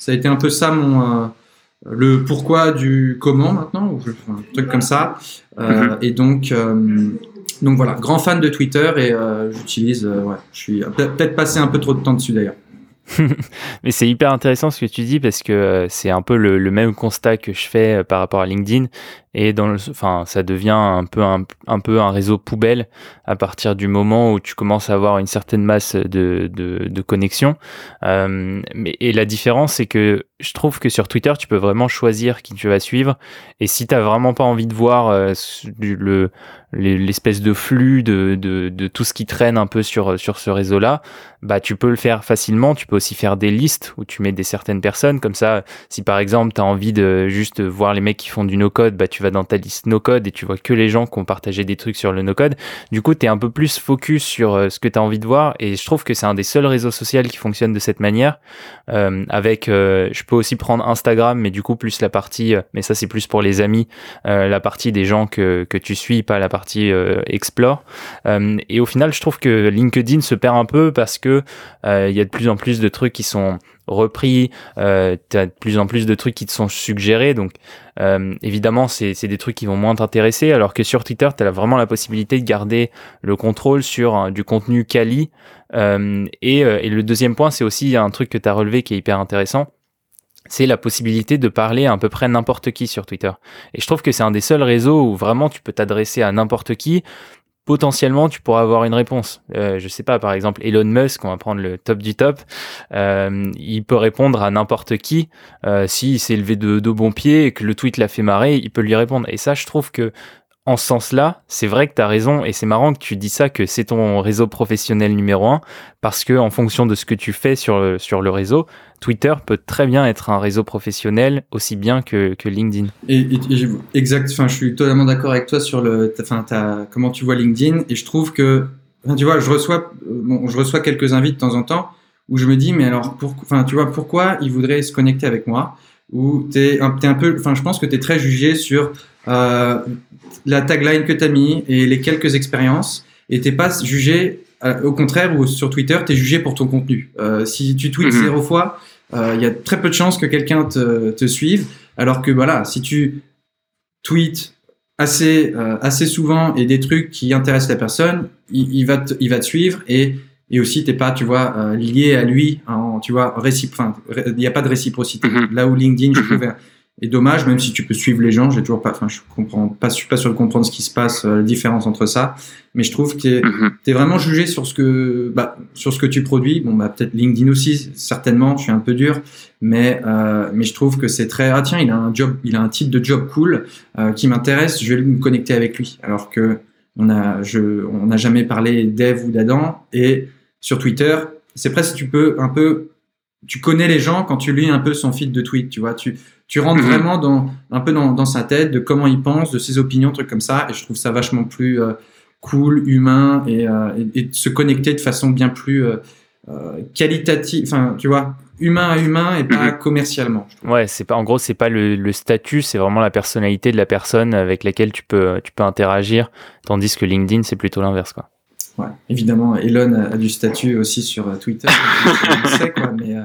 ça a été un peu ça mon le pourquoi du comment maintenant, ou un truc comme ça. Euh, et donc, donc voilà, grand fan de Twitter et j'utilise, ouais, je suis peut-être passé un peu trop de temps dessus d'ailleurs. Mais c'est hyper intéressant ce que tu dis parce que c'est un peu le, le, même constat que je fais par rapport à LinkedIn et dans enfin, ça devient un peu un, un, peu un réseau poubelle à partir du moment où tu commences à avoir une certaine masse de, de, de connexions. Euh, mais, et la différence, c'est que je trouve que sur Twitter, tu peux vraiment choisir qui tu vas suivre. Et si tu vraiment pas envie de voir euh, le l'espèce de flux de, de, de, tout ce qui traîne un peu sur, sur ce réseau-là, bah tu peux le faire facilement. Tu peux aussi faire des listes où tu mets des certaines personnes. Comme ça, si par exemple tu as envie de juste voir les mecs qui font du no-code, bah tu vas dans ta liste no-code et tu vois que les gens qui ont partagé des trucs sur le no-code. Du coup, tu es un peu plus focus sur euh, ce que tu as envie de voir et je trouve que c'est un des seuls réseaux sociaux qui fonctionne de cette manière. Euh, avec, euh, je peux aussi prendre Instagram, mais du coup, plus la partie, mais ça c'est plus pour les amis, la partie des gens que, que tu suis, pas la partie explore. et au final, je trouve que LinkedIn se perd un peu parce que il y a de plus en plus de trucs qui sont repris, euh, tu as de plus en plus de trucs qui te sont suggérés, donc euh, évidemment c'est des trucs qui vont moins t'intéresser, alors que sur Twitter, tu as vraiment la possibilité de garder le contrôle sur hein, du contenu quali. Euh, et, et, le deuxième point, c'est aussi un truc que tu as relevé qui est hyper intéressant, c'est la possibilité de parler à, à peu près n'importe qui sur Twitter. Et je trouve que c'est un des seuls réseaux où vraiment tu peux t'adresser à n'importe qui potentiellement tu pourras avoir une réponse. Euh, je sais pas, par exemple Elon Musk, on va prendre le top du top, euh, il peut répondre à n'importe qui. Euh, S'il s'est levé de, de bon pied et que le tweet l'a fait marrer, il peut lui répondre. Et ça, je trouve que en ce sens-là, c'est vrai que tu as raison et c'est marrant que tu dis ça que c'est ton réseau professionnel numéro un parce que en fonction de ce que tu fais sur le, sur le réseau, Twitter peut très bien être un réseau professionnel aussi bien que, que LinkedIn. Exact, je suis totalement d'accord avec toi sur le enfin comment tu vois LinkedIn et je trouve que tu vois, je reçois bon, je reçois quelques invités de temps en temps où je me dis mais alors tu vois pourquoi ils voudraient se connecter avec moi ou tu es, es, un peu enfin je pense que tu es très jugé sur euh, la tagline que tu as mis et les quelques expériences et t'es pas jugé euh, au contraire ou sur Twitter tu es jugé pour ton contenu euh, si tu tweets mhm. zéro fois il y a très peu de chances que quelqu'un te, te, suive alors que voilà si tu tweets assez assez souvent et des trucs qui intéressent la personne il, il va te, il va te suivre et et aussi t'es pas tu vois lié à lui tu vois il n'y a pas de réciprocité mhm. là où LinkedIn je mhm. Et dommage, même si tu peux suivre les gens, j'ai toujours pas, enfin, je comprends pas, je suis pas sûr de comprendre ce qui se passe, euh, la différence entre ça. Mais je trouve que mhm. tu es vraiment jugé sur ce que, bah, sur ce que tu produis. Bon, bah, peut-être LinkedIn aussi, certainement, je suis un peu dur, mais, euh, mais je trouve que c'est très, ah tiens, il a un job, il a un type de job cool, euh, qui m'intéresse, je vais me connecter avec lui. Alors que on a, je, on n'a jamais parlé d'Eve ou d'Adam. Et sur Twitter, c'est presque, tu peux un peu, tu connais les gens quand tu lis un peu son feed de tweet, tu vois, tu, tu rentres mhm. vraiment dans, un peu dans, dans, sa tête, de comment il pense, de ses opinions, trucs comme ça. Et je trouve ça vachement plus euh, cool, humain et, euh, et, se connecter de façon bien plus euh, euh qualitative. Enfin, tu vois, humain à humain et pas mhm. commercialement. Ouais, c'est pas en gros c'est pas le, le statut, c'est vraiment la personnalité de la personne avec laquelle tu peux tu peux interagir, tandis que LinkedIn c'est plutôt l'inverse quoi. Ouais, évidemment, Elon a, du statut aussi sur Twitter, on sait quoi, mais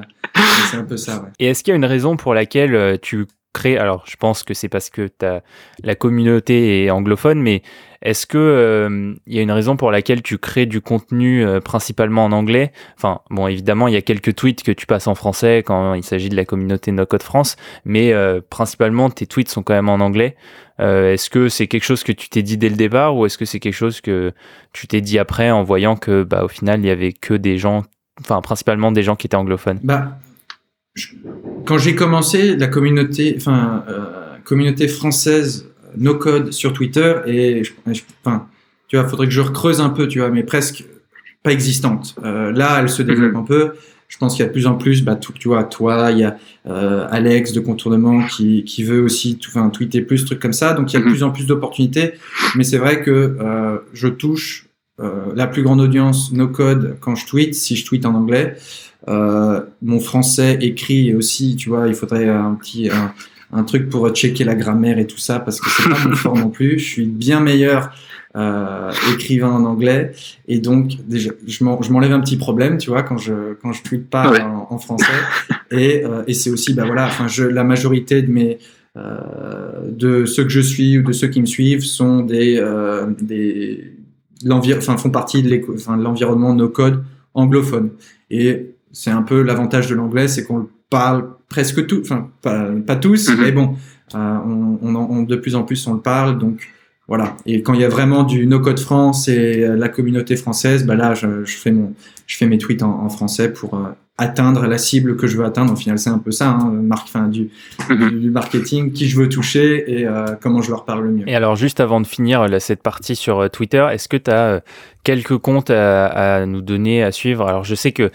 c'est un peu ça. Ouais. Et est-ce qu'il y a une raison pour laquelle euh, tu crées Alors, je pense que c'est parce que as, la communauté est anglophone, mais est-ce que euh, il y a une raison pour laquelle tu crées du contenu euh, principalement en anglais? Enfin, bon, évidemment, il y a quelques tweets que tu passes en français quand il s'agit de la communauté No Code France, mais principalement tes tweets sont quand même en anglais. est-ce que c'est quelque chose que tu t'es dit dès le départ, ou est-ce que c'est quelque chose que tu t'es dit après en voyant que, bah, au final, il y avait que des gens enfin principalement des gens qui étaient anglophones? Bah, quand j'ai commencé la communauté, enfin euh, communauté française no code sur Twitter et enfin tu vois, faudrait que je creuse un peu, tu vois, mais presque pas existante. Euh, là, elle se développe mhm. un peu. Je pense qu'il y a de plus en plus, bah, tout, tu vois, toi, il y a euh, Alex de contournement qui, qui veut aussi, tout, enfin, tweeter plus, trucs comme ça. Donc, il y a de mhm. plus en plus d'opportunités. Mais c'est vrai que euh, je touche la plus grande audience no code quand je tweet, si je tweet en anglais. Mon français écrit aussi, tu vois, il faudrait un petit un, truc pour checker la grammaire et tout ça parce que c'est pas mon fort non plus. Je suis bien meilleur euh, écrivain en anglais. Et donc déjà je m'enlève un petit problème tu vois quand je quand je tweete pas en, français. Et, euh, et c'est aussi bah voilà enfin je la majorité de mes euh, de ceux que je suis ou de ceux qui me suivent sont des euh, des enfin font partie de l'environnement no code anglophone. Et c'est un peu l'avantage de l'anglais c'est qu'on parle presque tout enfin pas, pas tous mm-hmm. mais bon euh, on, on, de plus en plus on le parle donc voilà. Et quand il y a vraiment du No Code France et euh, la communauté française, bah là, je, je fais mon, je fais mes tweets en, en français pour euh, atteindre la cible que je veux atteindre. Au final, c'est un peu ça, hein, marque, fin, du, mhm. du, marketing, qui je veux toucher et euh, comment je leur parle le mieux. Et alors, juste avant de finir cette partie sur Twitter, est-ce que tu as quelques comptes à, nous donner, à suivre. Alors je sais que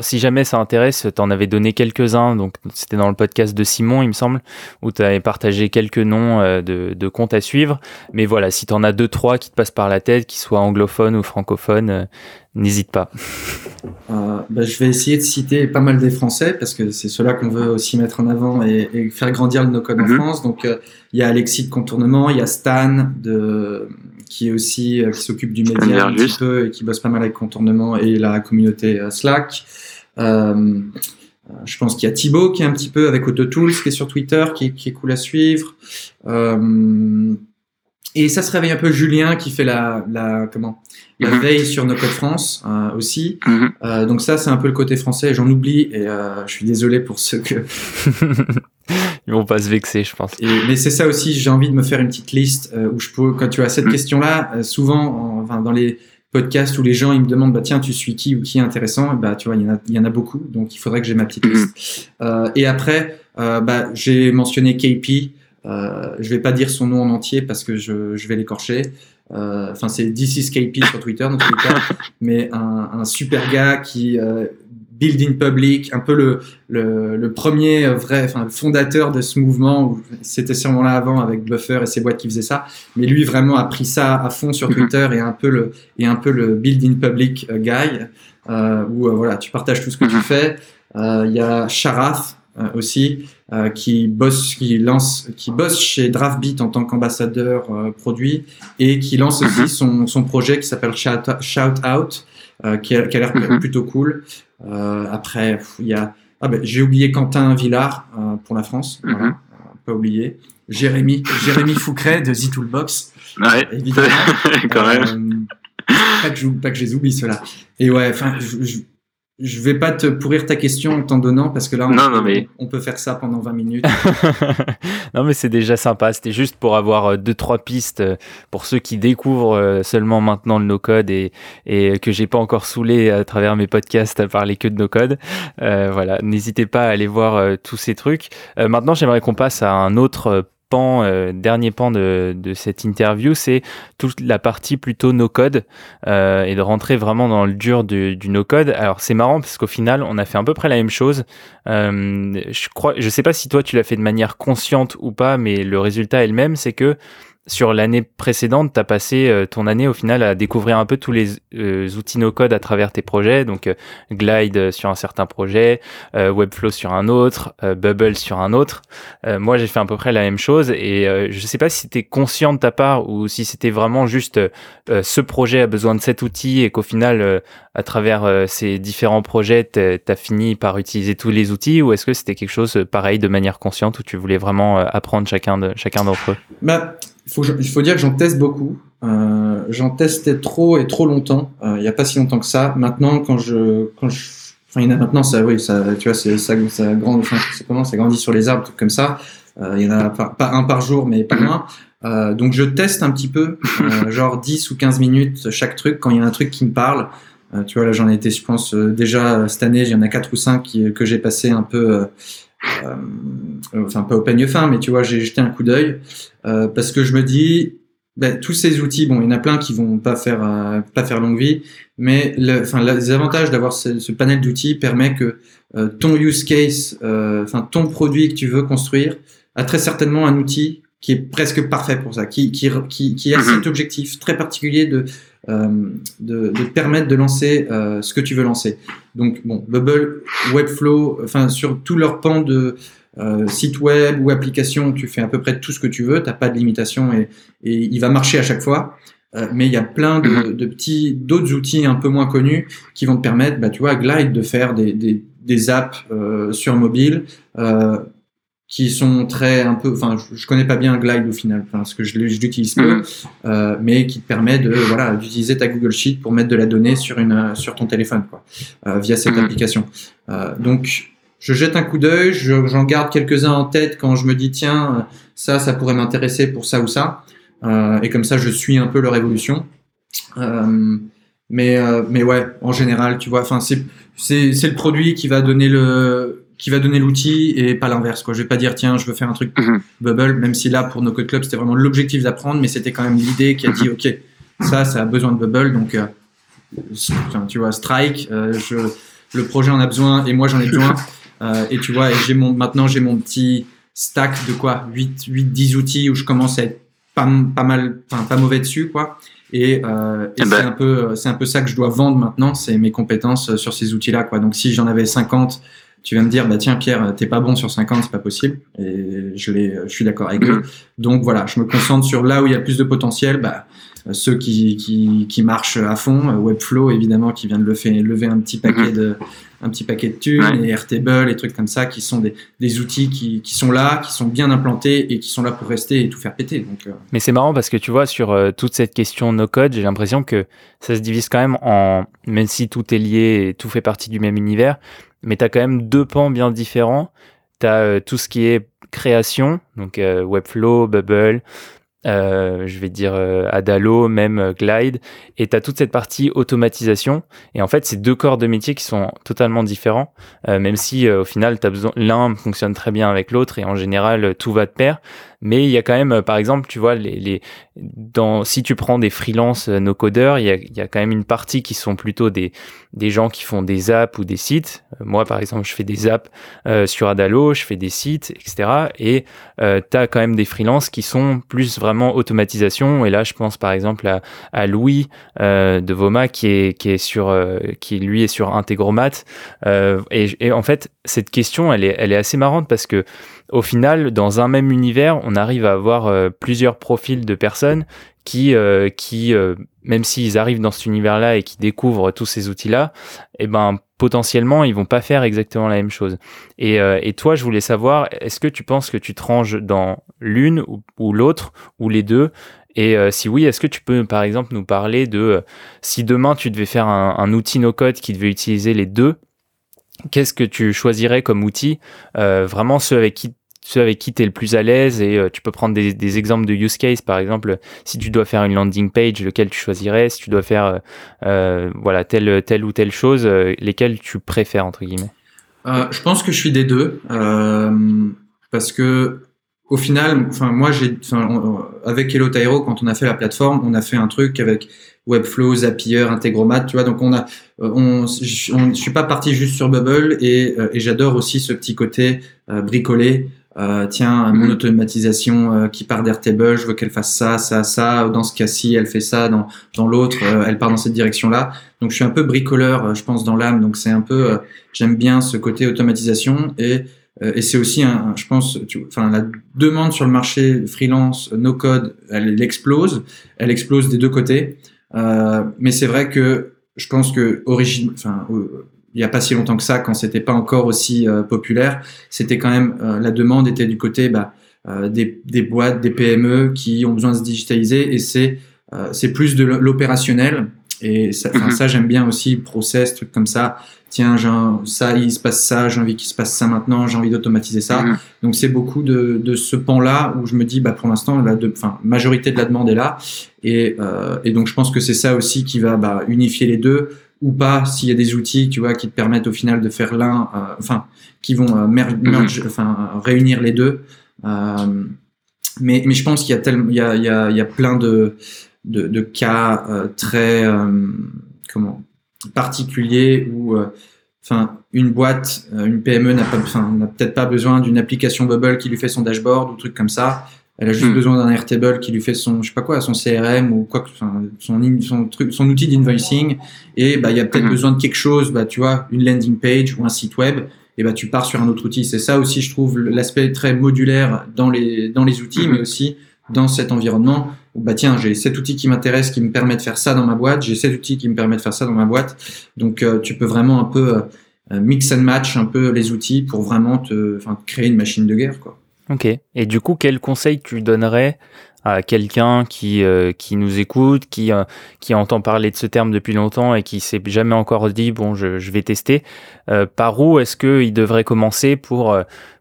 si jamais ça intéresse, tu en avais donné quelques-uns, donc c'était dans le podcast de Simon, il me semble, où tu avais partagé quelques noms euh, de, comptes à suivre. Mais voilà, si tu en as deux, trois qui te passent par la tête, qui soient anglophones ou francophones, euh, n'hésite pas. Euh, bah, je vais essayer de citer pas mal des Français, parce que c'est ceux-là qu'on veut aussi mettre en avant et, faire grandir le no-code en mhm. France. Donc il y a Alexis de Contournement, il y a Stan de qui est aussi euh, qui s'occupe du média un petit peu et qui bosse pas mal avec contournement et la communauté euh, Slack. Euh, je pense qu'il y a Thibaut qui est un petit peu avec AutoTools qui est sur Twitter, qui, qui est cool à suivre. Euh, et ça se réveille un peu Julien qui fait la, la comment la mhm. veille sur No Code France euh, aussi. Mhm. Euh, donc ça c'est un peu le côté français. J'en oublie et euh, je suis désolé pour ceux que Ils vont pas se vexer, je pense. mais c'est ça aussi, j'ai envie de me faire une petite liste euh, où je peux, quand tu as cette mm. question-là, euh, souvent, enfin, dans les podcasts où les gens ils me demandent, bah tiens, tu suis qui ou qui est intéressant, bah tu vois, il y en a, il y en a beaucoup, donc il faudrait que j'ai ma petite mm. liste. Euh, et après, bah j'ai mentionné KP. Euh, je vais pas dire son nom en entier parce que je, je vais l'écorcher. Enfin, c'est This is KP sur Twitter, cas, mais un, un super gars qui in Public, un peu le, le, le premier vrai, enfin, le fondateur de ce mouvement. C'était sûrement là avant avec Buffer et ses boîtes qui faisaient ça, mais lui vraiment a pris ça à fond sur mhm. Twitter et un peu le et un peu le Build in Public euh, guy euh, où euh, voilà, tu partages tout ce que tu mhm. fais. Euh, il y a Sharath aussi qui bosse, qui lance, qui bosse chez Draftbeat en tant qu'ambassadeur produit et qui lance aussi mhm. son, son projet qui s'appelle Shout, Shout Out. Qui a, a l'air plutôt cool. Euh, après, il y a. Ah ben, j'ai oublié Quentin Villard euh, pour la France. Mm -hmm. pas oublié. Jérémy, Jérémy Foucret de The Toolbox. Ouais, évidemment. Quand même. pas, que je, pas que je les oublie, ceux-là. Et ouais, enfin, je, je vais pas te pourrir ta question en t'en donnant parce que là, on, non, peut, on peut faire ça pendant 20 minutes. non, mais c'est déjà sympa. C'était juste pour avoir euh, deux, trois pistes euh, pour ceux qui découvrent euh, seulement maintenant le no-code et, et que j'ai pas encore saoulé à travers mes podcasts à parler que de no-code. Euh, voilà, n'hésitez pas à aller voir tous ces trucs. Euh, maintenant, j'aimerais qu'on passe à un autre euh, dernier pan de, de cette interview, c'est toute la partie plutôt no-code euh, et de rentrer vraiment dans le dur du, du no-code. Alors c'est marrant parce qu'au final, on a fait à peu près la même chose. Euh, je crois, je sais pas si toi tu l'as fait de manière consciente ou pas, mais le résultat est le même, c'est que sur l'année précédente, tu as passé euh, ton année au final à découvrir un peu tous les euh, outils no-code à travers tes projets. Donc euh, Glide sur un certain projet, Webflow sur un autre, Bubble sur un autre. moi, j'ai fait à peu près la même chose et je sais pas si c'était conscient de ta part ou si c'était vraiment juste ce projet a besoin de cet outil et qu'au final, à travers ces différents projets, tu as fini par utiliser tous les outils ou est-ce que c'était quelque chose pareil de manière consciente où tu voulais vraiment apprendre chacun de chacun d'entre eux? Bah, faut, il faut dire que j'en teste beaucoup. Euh, j'en testais trop et trop longtemps. Euh, il n'y a pas si longtemps que ça. Maintenant, quand je, quand je, enfin, il y en a maintenant, ça, oui, ça, tu vois, c'est, ça, ça grandit, enfin, comment, ça grandit sur les arbres, tout comme ça. Euh, il y en a pas, pas, un par jour, mais pas loin. Euh, donc, je teste un petit peu, euh, genre 10 ou 15 minutes chaque truc quand il y a un truc qui me parle. Euh, tu vois, là, j'en ai été, je pense, déjà cette année, il y en a quatre ou cinq qui, que j'ai passé un peu euh, enfin pas au peigne fin, mais tu vois, j'ai jeté un coup d'œil euh, parce que je me dis, ben, tous ces outils, bon, il y en a plein qui vont pas faire euh, pas faire longue vie, mais le, enfin, les avantages d'avoir ce, ce, panel d'outils permet que euh, ton use case, euh, enfin ton produit que tu veux construire, a très certainement un outil qui est presque parfait pour ça, qui qui qui, qui a mhm. cet objectif très particulier de de, de, permettre de lancer ce que tu veux lancer. Donc bon, Bubble, Webflow, enfin sur tout leur pan de site web ou application, tu fais à peu près tout ce que tu veux, t'as pas de limitation et, et il va marcher à chaque fois. Euh, mais il y a plein de, mhm. de petits d'autres outils un peu moins connus qui vont te permettre, bah, tu vois, Glide de faire des, des, des apps euh, sur mobile euh, qui sont très un peu, enfin, je, connais pas bien Glide au final, parce que je, je l'utilise peu, mhm. euh, mais qui te permet de voilà d'utiliser ta Google Sheet pour mettre de la donnée sur une sur ton téléphone, quoi, euh, via cette mhm. application. donc je jette un coup d'œil, j'en garde quelques-uns en tête quand je me dis tiens ça ça pourrait m'intéresser pour ça ou ça. Euh, et comme ça, je suis un peu leur évolution. Euh, mais, euh, mais ouais, en général, tu vois, enfin, c'est, c'est, c'est le produit qui va donner le, qui va donner l'outil et pas l'inverse. Quoi. Je vais pas dire tiens, je veux faire un truc mhm. Bubble, même si là pour nos code club c'était vraiment l'objectif d'apprendre, mais c'était quand même l'idée qui a dit ok, ça, ça a besoin de Bubble, donc euh, tu vois, Strike, euh, je, le projet en a besoin et moi j'en ai besoin. Euh, et tu vois, et j'ai mon, maintenant j'ai mon petit stack de quoi 8, 8, 10 outils où je commence à être pas, pas mal, enfin pas mauvais dessus quoi. Et, euh, et eh c'est ben. un peu, c'est un peu ça que je dois vendre maintenant, c'est mes compétences sur ces outils-là quoi. Donc si j'en avais 50, tu vas me dire bah tiens Pierre, t'es pas bon sur 50, c'est pas possible. Et je suis d'accord avec eux. Donc voilà, je me concentre sur là où il y a plus de potentiel. Bah ceux qui, qui, qui marchent à fond, Webflow évidemment qui vient de lever, lever un petit paquet de un petit paquet de thunes et Airtable et trucs comme ça qui sont des, des outils qui, qui, sont là, qui sont bien implantés et qui sont là pour rester et tout faire péter. Donc, euh. Mais c'est marrant parce que tu vois, sur euh, toute cette question no code, j'ai l'impression que ça se divise quand même en, même si tout est lié et tout fait partie du même univers, mais tu as quand même deux pans bien différents. Tu as euh, tout ce qui est création, donc Webflow, Bubble, euh, je vais dire euh, Adalo, même euh, Glide, et tu as toute cette partie automatisation. Et en fait, c'est deux corps de métier qui sont totalement différents, même si au final, l'un fonctionne très bien avec l'autre, et en général, tout va de pair. Mais il y a quand même, par exemple, tu vois, les, les dans, si tu prends des freelances no codeurs, il y a, y a quand même une partie qui sont plutôt des, des gens qui font des apps ou des sites. moi, par exemple, je fais des apps sur Adalo, je fais des sites, etc. Et tu as quand même des freelances qui sont plus vraiment automatisation. Et là, je pense par exemple à, Louis euh, de Voma qui est, qui est sur, euh, qui lui est sur Integromat. Euh, et, en fait, cette question, elle est, elle est assez marrante parce que au final, dans un même univers, on arrive à avoir plusieurs profils de personnes qui, qui même s'ils arrivent dans cet univers-là et qui découvrent tous ces outils-là, eh ben potentiellement, ils vont pas faire exactement la même chose. Et, euh, et toi, je voulais savoir, est-ce que tu penses que tu te ranges dans l'une ou, l'autre, ou les deux? Et euh, si oui, est-ce que tu peux, par exemple, nous parler de euh, si demain tu devais faire un, un outil no-code qui devait utiliser les deux, qu'est-ce que tu choisirais comme outil Vraiment ceux avec qui ceux avec qui tu es le plus à l'aise et tu peux prendre des, exemples de use case par exemple si tu dois faire une landing page lequel tu choisirais? Si tu dois faire euh, voilà telle telle ou telle chose lesquels tu préfères entre guillemets? Euh, je pense que je suis des deux parce que au final enfin moi j'ai avec Hello Tyro quand on a fait la plateforme on a fait un truc avec Webflow, Zapier, Integromat, tu vois. Donc on a, on, je suis pas parti juste sur Bubble et j'adore aussi ce petit côté bricolé euh, tiens, mon mhm. automatisation euh, qui part d'Airtable, je veux qu'elle fasse ça, ça, ça. Dans ce cas-ci, elle fait ça. Dans, dans l'autre, euh, elle part dans cette direction-là. Donc, je suis un peu bricoleur, je pense, dans l'âme. Donc, c'est un peu, j'aime bien ce côté automatisation et et c'est aussi, un, je pense, enfin, la demande sur le marché freelance, no code, elle, explose. Elle explose des deux côtés. mais c'est vrai que je pense que origine, enfin, il n'y a pas si longtemps que ça, quand c'était pas encore aussi euh, populaire, c'était quand même euh, la demande était du côté bah, euh, des, des, boîtes, des PME qui ont besoin de se digitaliser et c'est c'est plus de l'opérationnel et ça, mhm. ça j'aime bien aussi process trucs comme ça. Tiens, ça il se passe ça, j'ai envie qu'il se passe ça maintenant, j'ai envie d'automatiser ça. Mhm. Donc c'est beaucoup de, de ce pan là où je me dis bah pour l'instant la majorité de la demande est là et, et donc je pense que c'est ça aussi qui va bah, unifier les deux ou pas s'il y a des outils tu vois qui te permettent au final de faire l'un euh, enfin qui vont euh, mhm. enfin réunir les deux euh, mais mais je pense qu'il y a tellement il y a il y a, il y a plein de de, de cas euh, très comment particuliers où enfin une boîte une PME n'a pas n'a peut-être pas besoin d'une application Bubble qui lui fait son dashboard ou truc comme ça Elle a juste hmm. besoin d'un Airtable qui lui fait son, je sais pas quoi, son CRM ou quoi, enfin, son, son truc, son outil d'invoicing. Et bah, il y a peut-être hmm. besoin de quelque chose, bah, tu vois, une landing page ou un site web. Et bah, tu pars sur un autre outil. C'est ça aussi, je trouve, l'aspect très modulaire dans les, dans les outils, hmm. mais aussi dans cet environnement où, bah, tiens, j'ai cet outil qui m'intéresse, qui me permet de faire ça dans ma boîte. J'ai cet outil qui me permet de faire ça dans ma boîte. Donc, euh, tu peux vraiment un peu, euh, mix and match un peu les outils pour vraiment te, enfin, créer une machine de guerre, quoi. Ok. Et du coup, quel conseil tu donnerais à quelqu'un qui, euh, qui nous écoute, qui, euh, qui entend parler de ce terme depuis longtemps et qui s'est jamais encore dit bon, je, je vais tester. Euh, par où est-ce qu'il devrait commencer pour,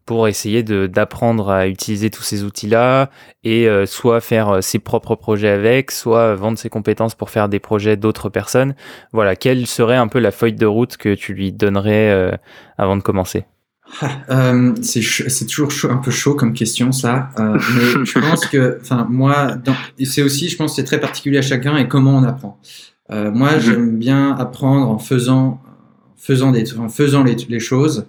pour essayer d'apprendre à utiliser tous ces outils-là et soit faire ses propres projets avec, soit vendre ses compétences pour faire des projets d'autres personnes? Voilà, quelle serait un peu la feuille de route que tu lui donnerais avant de commencer? euh, c'est toujours chaud, un peu chaud comme question ça, euh, mais je pense que, enfin moi, c'est aussi, je pense, c'est très particulier à chacun et comment on apprend. Euh, moi, mhm. j'aime bien apprendre en faisant, faisant des, en faisant les, les choses,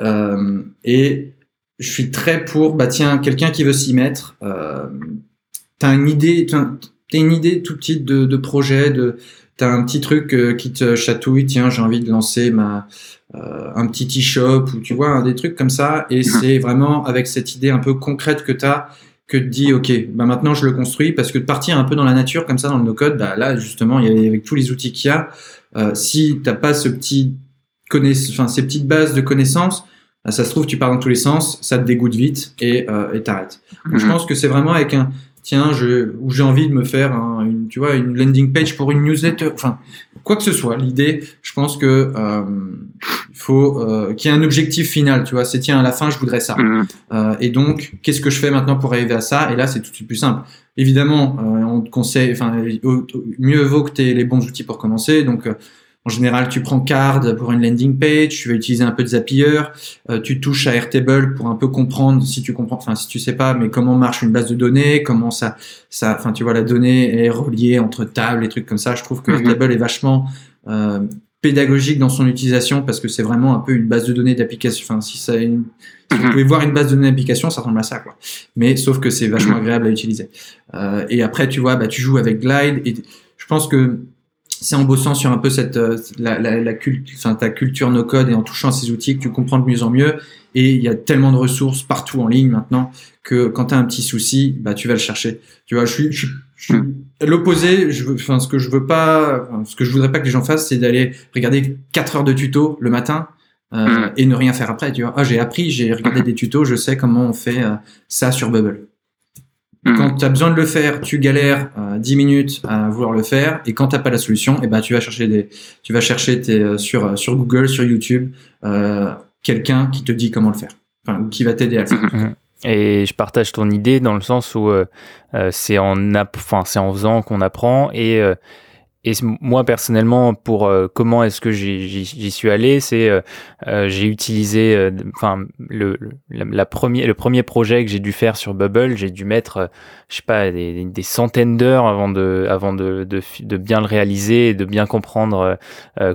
euh, et je suis très pour, bah tiens, quelqu'un qui veut s'y mettre, t'as une idée, t'as une idée tout petite de, de projet, de, un petit truc euh, qui te chatouille, tiens, j'ai envie de lancer ma euh, un petit e-shop ou tu vois des trucs comme ça et mhm. c'est vraiment avec cette idée un peu concrète que tu as que tu dis ok bah maintenant je le construis parce que de partir un peu dans la nature comme ça dans le no code bah là justement y a, avec tous les outils qu'il y a euh, si t'as pas ce petit enfin ces petites bases de connaissances bah, ça se trouve tu pars dans tous les sens ça te dégoûte vite et euh, t'arrêtes je mhm. pense que c'est vraiment avec un tiens, je, ou j'ai envie de me faire une, tu vois, une landing page pour une newsletter, enfin, quoi que ce soit. L'idée, je pense que euh, faut euh, qu'il y ait un objectif final, tu vois. C'est tiens, à la fin, je voudrais ça. Mmh. Euh, et donc, qu'est-ce que je fais maintenant pour arriver à ça? Et là, c'est tout de suite plus simple. Évidemment, euh, on te conseille, enfin, mieux vaut que tu aies les bons outils pour commencer. Donc, euh, en général, tu prends Card pour une landing page, tu vas utiliser un peu de Zapier, euh, tu touches à Airtable pour un peu comprendre si tu comprends, enfin si tu sais pas, mais comment marche une base de données, comment ça, ça, enfin tu vois la donnée est reliée entre tables et trucs comme ça. Je trouve que mhm. Airtable est vachement euh, pédagogique dans son utilisation parce que c'est vraiment un peu une base de données d'application. Enfin si ça, une, si vous mhm. pouvez voir une base de données d'application, ça ressemble à ça quoi. Mais sauf que c'est vachement mhm. agréable à utiliser. Euh, et après tu vois, bah tu joues avec Glide et je pense que c'est en bossant sur un peu cette euh, la, la, la enfin, ta culture no code et en touchant à ces outils que tu comprends de mieux en mieux. Et il y a tellement de ressources partout en ligne maintenant que quand tu as un petit souci, bah tu vas le chercher. Tu vois, je suis, je suis, hmm. l'opposé. Je veux, enfin, ce que je veux pas, ce que je voudrais pas que les gens fassent, c'est d'aller regarder 4 heures de tuto le matin. Euh, hmm. et ne rien faire après, tu vois. Ah, j'ai appris, j'ai regardé des tutos, je sais comment on fait euh, ça sur Bubble. Mhm. Quand tu as besoin de le faire, tu galères euh, 10 minutes à vouloir le faire, et quand t'as pas la solution, eh ben tu vas chercher des, tu vas chercher tes, euh, sur euh, sur Google, sur YouTube, euh, quelqu'un qui te dit comment le faire, enfin qui va t'aider à le faire. Mhm. Et je partage ton idée dans le sens où euh, c'est en, enfin c'est en faisant qu'on apprend et et moi personnellement, pour euh, comment est-ce que j'y suis allé, c'est euh, euh, j'ai utilisé, enfin le, la, premier le premier projet que j'ai dû faire sur Bubble, j'ai dû mettre, je sais pas, des, des centaines d'heures avant de avant de, de, de, bien le réaliser et de bien comprendre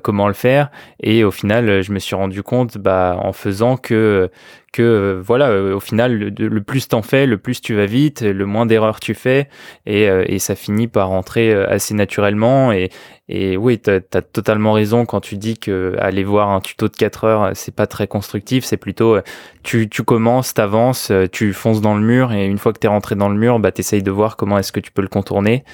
comment le faire. Et au final, je me suis rendu compte, bah en faisant que que euh, voilà, euh, au final, le, plus t'en fais, le plus tu vas vite, le moins d'erreurs tu fais, et, euh, et, ça finit par rentrer assez naturellement. Et, et oui, tu as, totalement raison quand tu dis que aller voir un tuto de 4 heures, c'est pas très constructif, c'est plutôt tu, tu commences, t'avances, tu fonces dans le mur, et une fois que tu es rentré dans le mur, bah, tu essayes de voir comment est-ce que tu peux le contourner.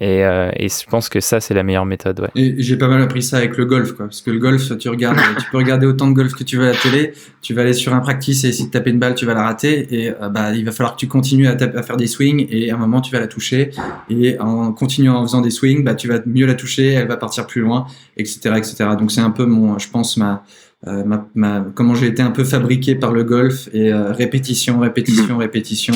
Et, je pense que ça, c'est la meilleure méthode. J'ai pas mal appris ça avec le golf, parce que le golf, tu peux regarder autant de golf que tu veux à la télé, tu vas aller sur un practice et essayer de taper une balle, tu vas la rater. Et euh, bah, il va falloir que tu continues à, à, faire des swings et à un moment tu vas la toucher. Et en continuant en faisant des swings, bah, tu vas mieux la toucher, elle va partir plus loin, etc., etc. Donc c'est un peu mon, je pense euh, ma, ma, comment j'ai été un peu fabriqué par le golf et euh, répétition, répétition, répétition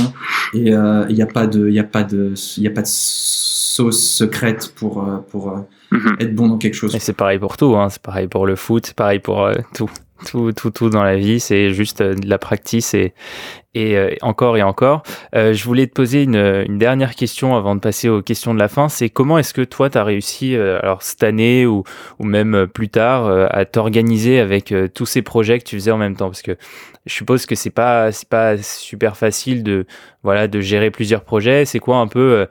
et il n'y a pas de, il a pas de, il a pas de sauce secrète pour pour mhm. être bon dans quelque chose. Et c'est pareil pour tout, hein. c'est pareil pour le foot, c'est pareil pour tout tout, tout, tout dans la vie, c'est juste euh, de la practice et, et euh, encore et encore. Euh, je voulais te poser une, une, dernière question avant de passer aux questions de la fin. C'est comment est-ce que toi, tu as réussi, alors cette année ou, ou même plus tard, à t'organiser avec tous ces projets que tu faisais en même temps? Parce que je suppose que c'est pas c'est pas super facile de voilà de gérer plusieurs projets. C'est quoi un peu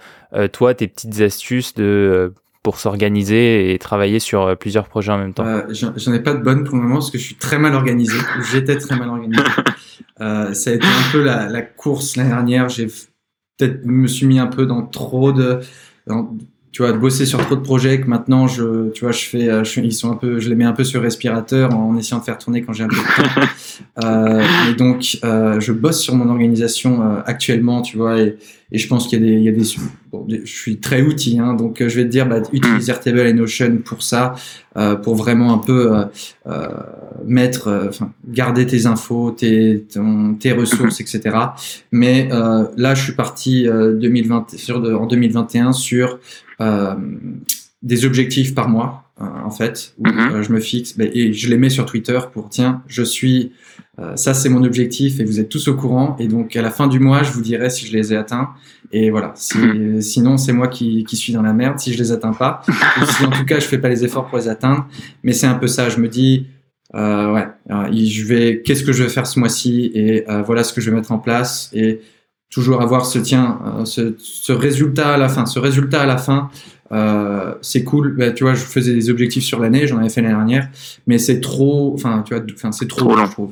toi tes petites astuces de pour s'organiser et travailler sur euh, plusieurs projets en même temps euh, J'en ai pas de bonnes pour le moment parce que je suis très mal organisé. J'étais très mal organisé. Euh, ça a été un peu la, la course l'année dernière. J'ai peut-être me suis mis un peu dans trop de, tu vois, de bosser sur trop de projets que maintenant je, tu vois, je fais, euh, je, ils sont un peu, je les mets un peu sur respirateur en essayant de faire tourner quand j'ai un peu de temps. Euh, et donc, euh, je bosse sur mon organisation euh, actuellement, tu vois, et, et je pense qu'il y a des, il y a des, bon, je suis très outil, hein, donc je vais te dire, bah, utilise Airtable et Notion pour ça, pour vraiment un peu mettre, enfin, garder tes infos, tes, tes ressources, etc. Mais là, je suis parti 2020 sur de, en 2021 sur euh, des objectifs par mois, euh, en fait, où mhm. euh, je me fixe et je les mets sur Twitter pour tiens, je suis, ça c'est mon objectif et vous êtes tous au courant. Et donc à la fin du mois, je vous dirai si je les ai atteints. Et voilà, si, mhm. sinon c'est moi qui, qui, suis dans la merde si je les atteins pas. ou si en tout cas je fais pas les efforts pour les atteindre. Mais c'est un peu ça. Je me dis, euh, ouais, je vais, qu'est-ce que je vais faire ce mois-ci et voilà ce que je vais mettre en place et toujours avoir ce tien, euh, ce, ce, résultat à la fin. Ce résultat à la fin, euh, c'est cool. Bah, tu vois, je faisais des objectifs sur l'année, j'en avais fait l'année dernière, mais c'est trop, enfin, tu vois, enfin, c'est trop, long, je trouve.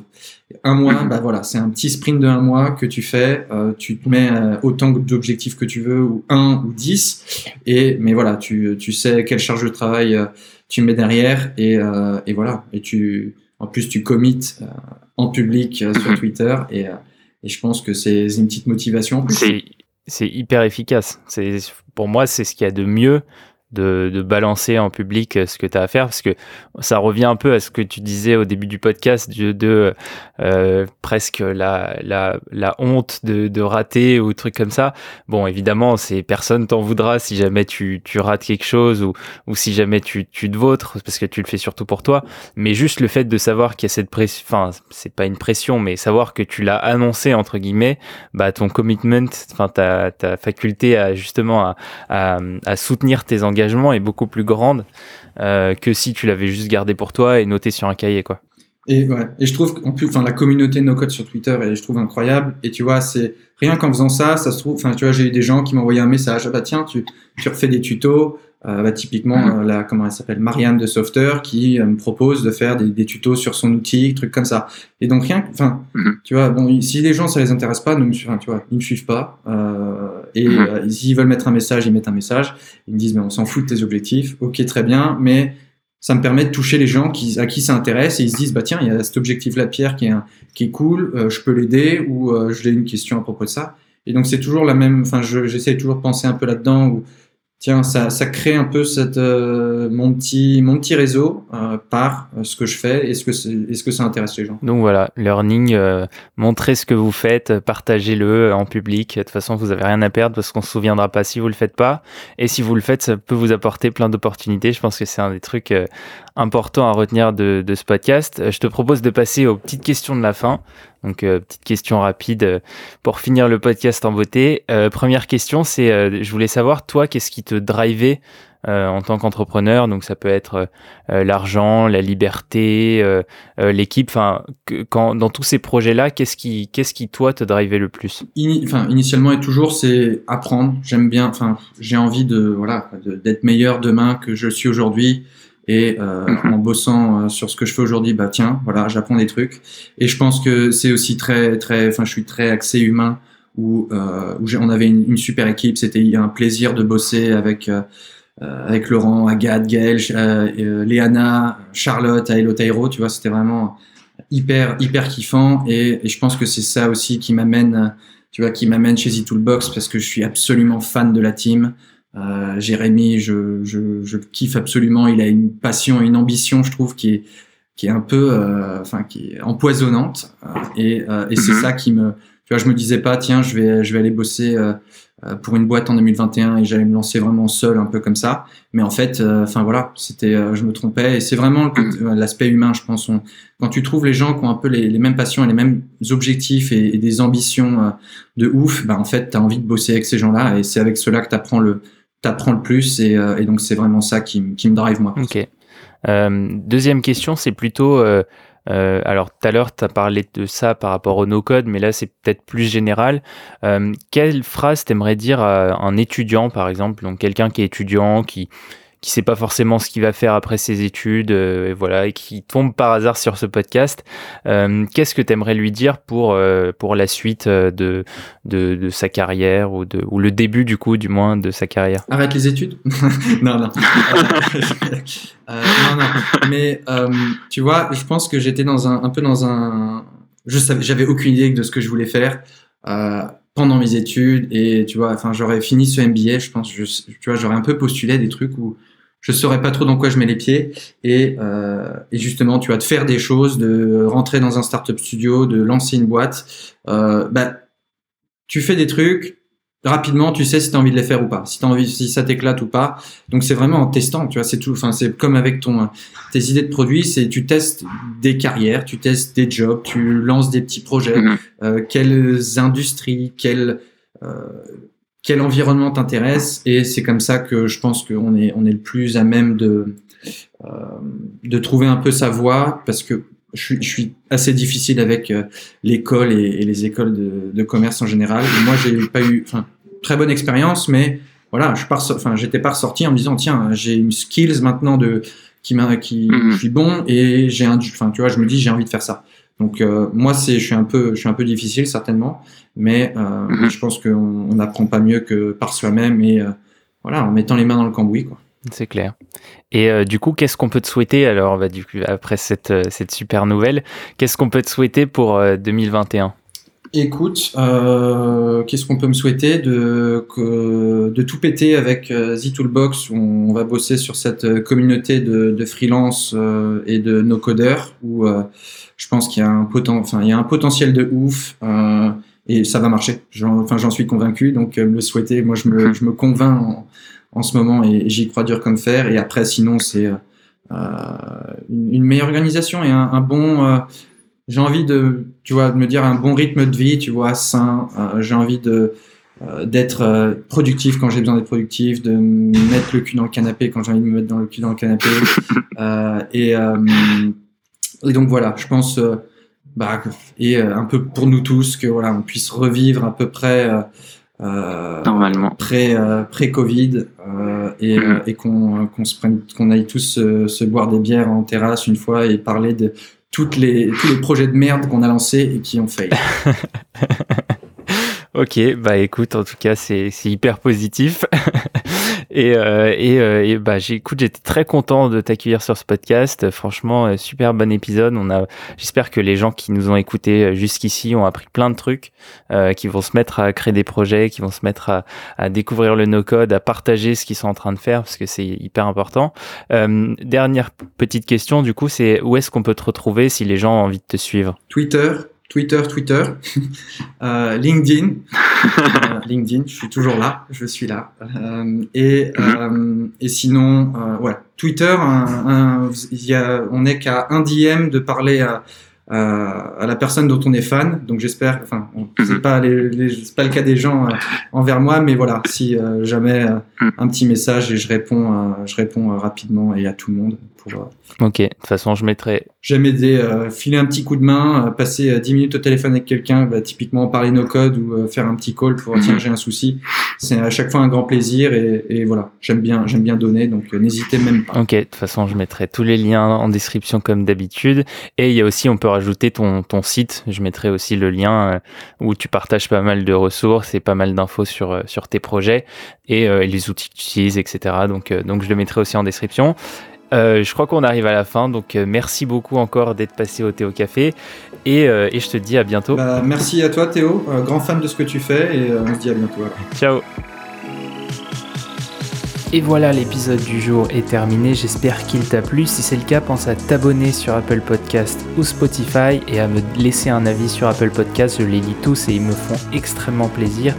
Un mois, bah voilà, c'est un petit sprint de un mois que tu fais. Euh, tu te mets euh, autant d'objectifs que tu veux, ou un ou dix, et mais voilà, tu, tu sais quelle charge de travail euh, tu mets derrière, et, et voilà, et tu, en plus, tu commits en public sur. Twitter et et je pense que c'est une petite motivation. C'est hyper efficace. Pour moi, c'est ce qu'il y a de mieux de, balancer en public ce que tu as à faire parce que ça revient un peu à ce que tu disais au début du podcast de, euh, presque la, honte de, rater ou trucs comme ça. Bon, évidemment, c'est personne t'en voudra si jamais tu, rates quelque chose ou, ou si jamais tu, te vautres parce que tu le fais surtout pour toi. Mais juste le fait de savoir qu'il y a cette pression, enfin, c'est pas une pression, mais savoir que tu l'as annoncé entre guillemets, bah ton commitment, enfin ta, faculté à justement à soutenir tes engagements est beaucoup plus grande euh, que si tu l'avais juste gardé pour toi et noté sur un cahier, quoi. Et ouais, et je trouve qu'en plus, enfin, la communauté No Code sur Twitter, et je trouve incroyable. Et tu vois, c'est rien qu'en faisant ça, ça se trouve, enfin, tu vois, j'ai eu des gens qui m'envoyaient un message, ah bah tiens, tu, tu refais des tutos, euh, bah, typiquement, mhm. euh, la, comment elle s'appelle, Marianne de Softer, qui euh, me propose de faire des, des, tutos sur son outil, trucs comme ça. Et donc rien, enfin, mhm. tu vois, bon, si les gens ça les intéresse pas, nous, enfin, tu vois, ils me suivent pas. Euh, et mhm. s'ils veulent mettre un message, ils mettent un message. Ils me disent, mais on s'en fout de tes objectifs. Ok, très bien, mais ça me permet de toucher les gens qui, à qui ça intéresse et ils se disent bah tiens il y a cet objectif là Pierre qui est qui est cool je peux l'aider ou je l'ai une question à propos de ça et donc c'est toujours la même enfin j'essaie toujours de penser un peu là dedans où tiens, ça, crée un peu euh, mon, petit, mon petit réseau euh, par euh, ce que je fais. Est-ce que, est, ce que ça intéresse les gens Donc voilà, learning, montrez ce que vous faites, partagez-le en public. De toute façon, vous n'avez rien à perdre parce qu'on ne se souviendra pas si vous le faites pas. Et si vous le faites, ça peut vous apporter plein d'opportunités. Je pense que c'est un des trucs importants à retenir de ce podcast. Je te propose de passer aux petites questions de la fin. Donc, euh, petite question rapide euh, pour finir le podcast en beauté. Euh, première question, c'est, je voulais savoir, toi, qu'est-ce qui te drivait en tant qu'entrepreneur? Donc, ça peut être l'argent, la liberté, l'équipe. Dans tous ces projets-là, qu'est-ce qui, qu'est-ce qui toi te drivait le plus? Enfin, initialement et toujours, c'est apprendre. J'aime bien. J'ai envie de voilà, d'être meilleur demain que je suis aujourd'hui. Et euh, mhm. en bossant euh, sur ce que je fais aujourd'hui, bah tiens, voilà, j'apprends des trucs. Et je pense que c'est aussi très, très, enfin, je suis très axé humain où, euh, où on avait une, une super équipe. C'était un plaisir de bosser avec euh, avec Laurent, Agathe, Gaël, euh, Léana, Charlotte, Aelo Tairo. Tu vois, c'était vraiment hyper hyper kiffant. Et, et je pense que c'est ça aussi qui m'amène, tu vois, qui m'amène chez The Toolbox parce que je suis absolument fan de la team. Euh, Jérémy, je, je, je, kiffe absolument. Il a une passion et une ambition, je trouve, qui est, qui est un peu, euh, enfin, qui est empoisonnante. Euh, et, euh, et c'est mhm. ça qui me, Tu vois, je me disais pas, tiens, je vais, je vais aller bosser euh, pour une boîte en 2021 et j'allais me lancer vraiment seul, un peu comme ça. Mais en fait, euh, enfin voilà, c'était, euh, je me trompais. Et c'est vraiment l'aspect humain, je pense. quand tu trouves les gens qui ont un peu les, mêmes passions et les mêmes objectifs et, des ambitions de ouf, bah en fait, tu as envie de bosser avec ces gens-là et c'est avec cela que tu apprends le, t'apprends le plus. Et, et donc, c'est vraiment ça qui, me drive, moi. Ok. deuxième question, c'est plutôt euh, alors tout à l'heure, tu as parlé de ça par rapport au no-code, mais là c'est peut-être plus général. Euh, quelle phrase t'aimerais dire à un étudiant, par exemple, donc quelqu'un qui est étudiant, qui qui sait pas forcément ce qu'il va faire après ses études, euh, et voilà, et qui tombe par hasard sur ce podcast, euh, qu'est-ce que tu aimerais lui dire pour euh, pour la suite de, de, sa carrière ou de ou le début du coup du moins de sa carrière? Arrête les études? Non non. non non. Mais tu vois, je pense que j'étais dans un un peu dans un je savais j'avais aucune idée de ce que je voulais faire pendant mes études et tu vois enfin j'aurais fini ce MBA je pense tu vois j'aurais un peu postulé des trucs où je saurais pas trop dans quoi je mets les pieds. Et, euh, et justement tu vas te faire des choses de rentrer dans un startup studio de lancer une boîte. Euh, bah tu fais des trucs. Rapidement tu sais si tu as envie de les faire ou pas. Si as envie si ça t'éclate ou pas. Donc c'est vraiment en testant tu vois. C'est tout enfin c'est comme avec ton tes idées de produits. C'est tu testes des carrières tu testes des jobs tu lances des petits projets. Mm-hmm. euh, quelles industries quelles euh, quel environnement t'intéresse et c'est comme ça que je pense qu'on est on est le plus à même de euh, de trouver un peu sa voie parce que je suis, je suis assez difficile avec euh, l'école et, et, les écoles de, de, commerce en général. moi, j'ai pas eu, enfin, très bonne expérience, mais voilà, je pars, enfin, j'étais pas ressorti en me disant tiens, j'ai une skills maintenant de qui m'a, qui, je suis bon et j'ai un, enfin, tu vois, je me dis j'ai envie de faire ça. Donc euh, moi c'est je suis un peu je suis un peu difficile certainement, mais euh, mhm. je pense qu'on n'apprend pas mieux que par soi-même et euh, voilà en mettant les mains dans le cambouis quoi. C'est clair. Et du coup, qu'est-ce qu'on peut te souhaiter? Alors bah, du coup, après cette, cette super nouvelle Qu'est-ce qu'on peut te souhaiter pour 2021 Écoute, qu'est-ce qu'on peut me souhaiter de, que, de tout péter avec The Toolbox? Où on va bosser sur cette communauté de, de freelance et de no codeurs où je pense qu'il y a un poten, enfin il y a un potentiel de ouf euh, et ça va marcher. J'en, enfin j'en suis convaincu. Donc euh, me souhaiter, moi je me, je me convainc en, en ce moment et j'y crois dur comme fer. Et après sinon c'est euh, une, meilleure organisation et un, un bon. Euh, j'ai envie de, tu vois, de me dire un bon rythme de vie, tu vois, sain. Euh, j'ai envie de d'être productif quand j'ai besoin d'être productif, de mettre le cul dans le canapé quand j'ai envie de me mettre dans le cul dans le canapé. et et donc voilà, je pense, euh, bah, et euh, un peu pour nous tous, que voilà, on puisse revivre à peu près euh, normalement pré pré Covid et, mm. et qu'on qu'on se prenne qu'on aille tous se, boire des bières en terrasse une fois et parler de tous les projets de merde qu'on a lancés et qui ont failli. Ok, bah écoute, en tout cas, c'est hyper positif. et, euh, et, euh, bah j'écoute, j'étais très content de t'accueillir sur ce podcast. Franchement, euh, super bon épisode. On a, j'espère que les gens qui nous ont écoutés euh, jusqu'ici ont appris plein de trucs, euh, qui vont se mettre à créer des projets, qui vont se mettre à, à découvrir le no-code, à partager ce qu'ils sont en train de faire, parce que c'est hyper important. Euh, dernière petite question, du coup, c'est où est-ce qu'on peut te retrouver si les gens ont envie de te suivre? Twitter, Twitter, Twitter, euh, LinkedIn, euh, LinkedIn, je suis toujours là, je suis là. Euh, et, et sinon, ouais, Twitter, un, y a, on n'est qu'à un DM de parler à, à, la personne dont on est fan. Donc j'espère, enfin, c'est mhm. pas les, pas le cas des gens envers moi, mais voilà, si jamais mhm. un petit message et je réponds, je réponds rapidement et à tout le monde pour Ok, de toute façon, je mettrai. J'aime aider, euh, filer un petit coup de main, euh, passer 10 euh, minutes au téléphone avec quelqu'un, bah, typiquement parler nos codes ou faire un petit call pour tiens, j'ai un souci. C'est à chaque fois un grand plaisir et, et voilà, j'aime bien, j'aime bien donner, donc n'hésitez même pas. Ok, de toute façon, je mettrai tous les liens en description comme d'habitude. Et il y a aussi, on peut rajouter ton, ton site. Je mettrai aussi le lien où tu partages pas mal de ressources et pas mal d'infos sur, sur tes projets et les outils que tu utilises, etc. Donc, donc je le mettrai aussi en description. Euh, je crois qu'on arrive à la fin, donc euh, merci beaucoup encore d'être passé au Théo Café et, euh, et, je te dis à bientôt. Bah, merci à toi Théo, grand fan de ce que tu fais et on se dit à bientôt. Ciao Et voilà, l'épisode du jour est terminé. J'espère qu'il t'a plu. Si c'est le cas, pense à t'abonner sur Apple Podcast ou Spotify et à me laisser un avis sur Apple Podcast. Je les lis tous et ils me font extrêmement plaisir.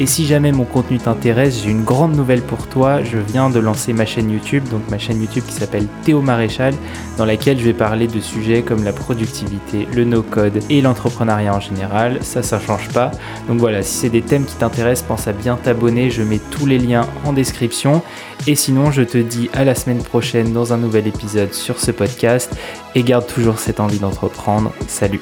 Et si jamais mon contenu t'intéresse, j'ai une grande nouvelle pour toi. Je viens de lancer ma chaîne YouTube, donc ma chaîne YouTube qui s'appelle Théo Maréchal, dans laquelle je vais parler de sujets comme la productivité, le no-code et l'entrepreneuriat en général. Ça, ça change pas. Donc voilà, si c'est des thèmes qui t'intéressent, pense à bien t'abonner. Je mets tous les liens en description. Et sinon, je te dis à la semaine prochaine dans un nouvel épisode sur ce podcast. Et garde toujours cette envie d'entreprendre. Salut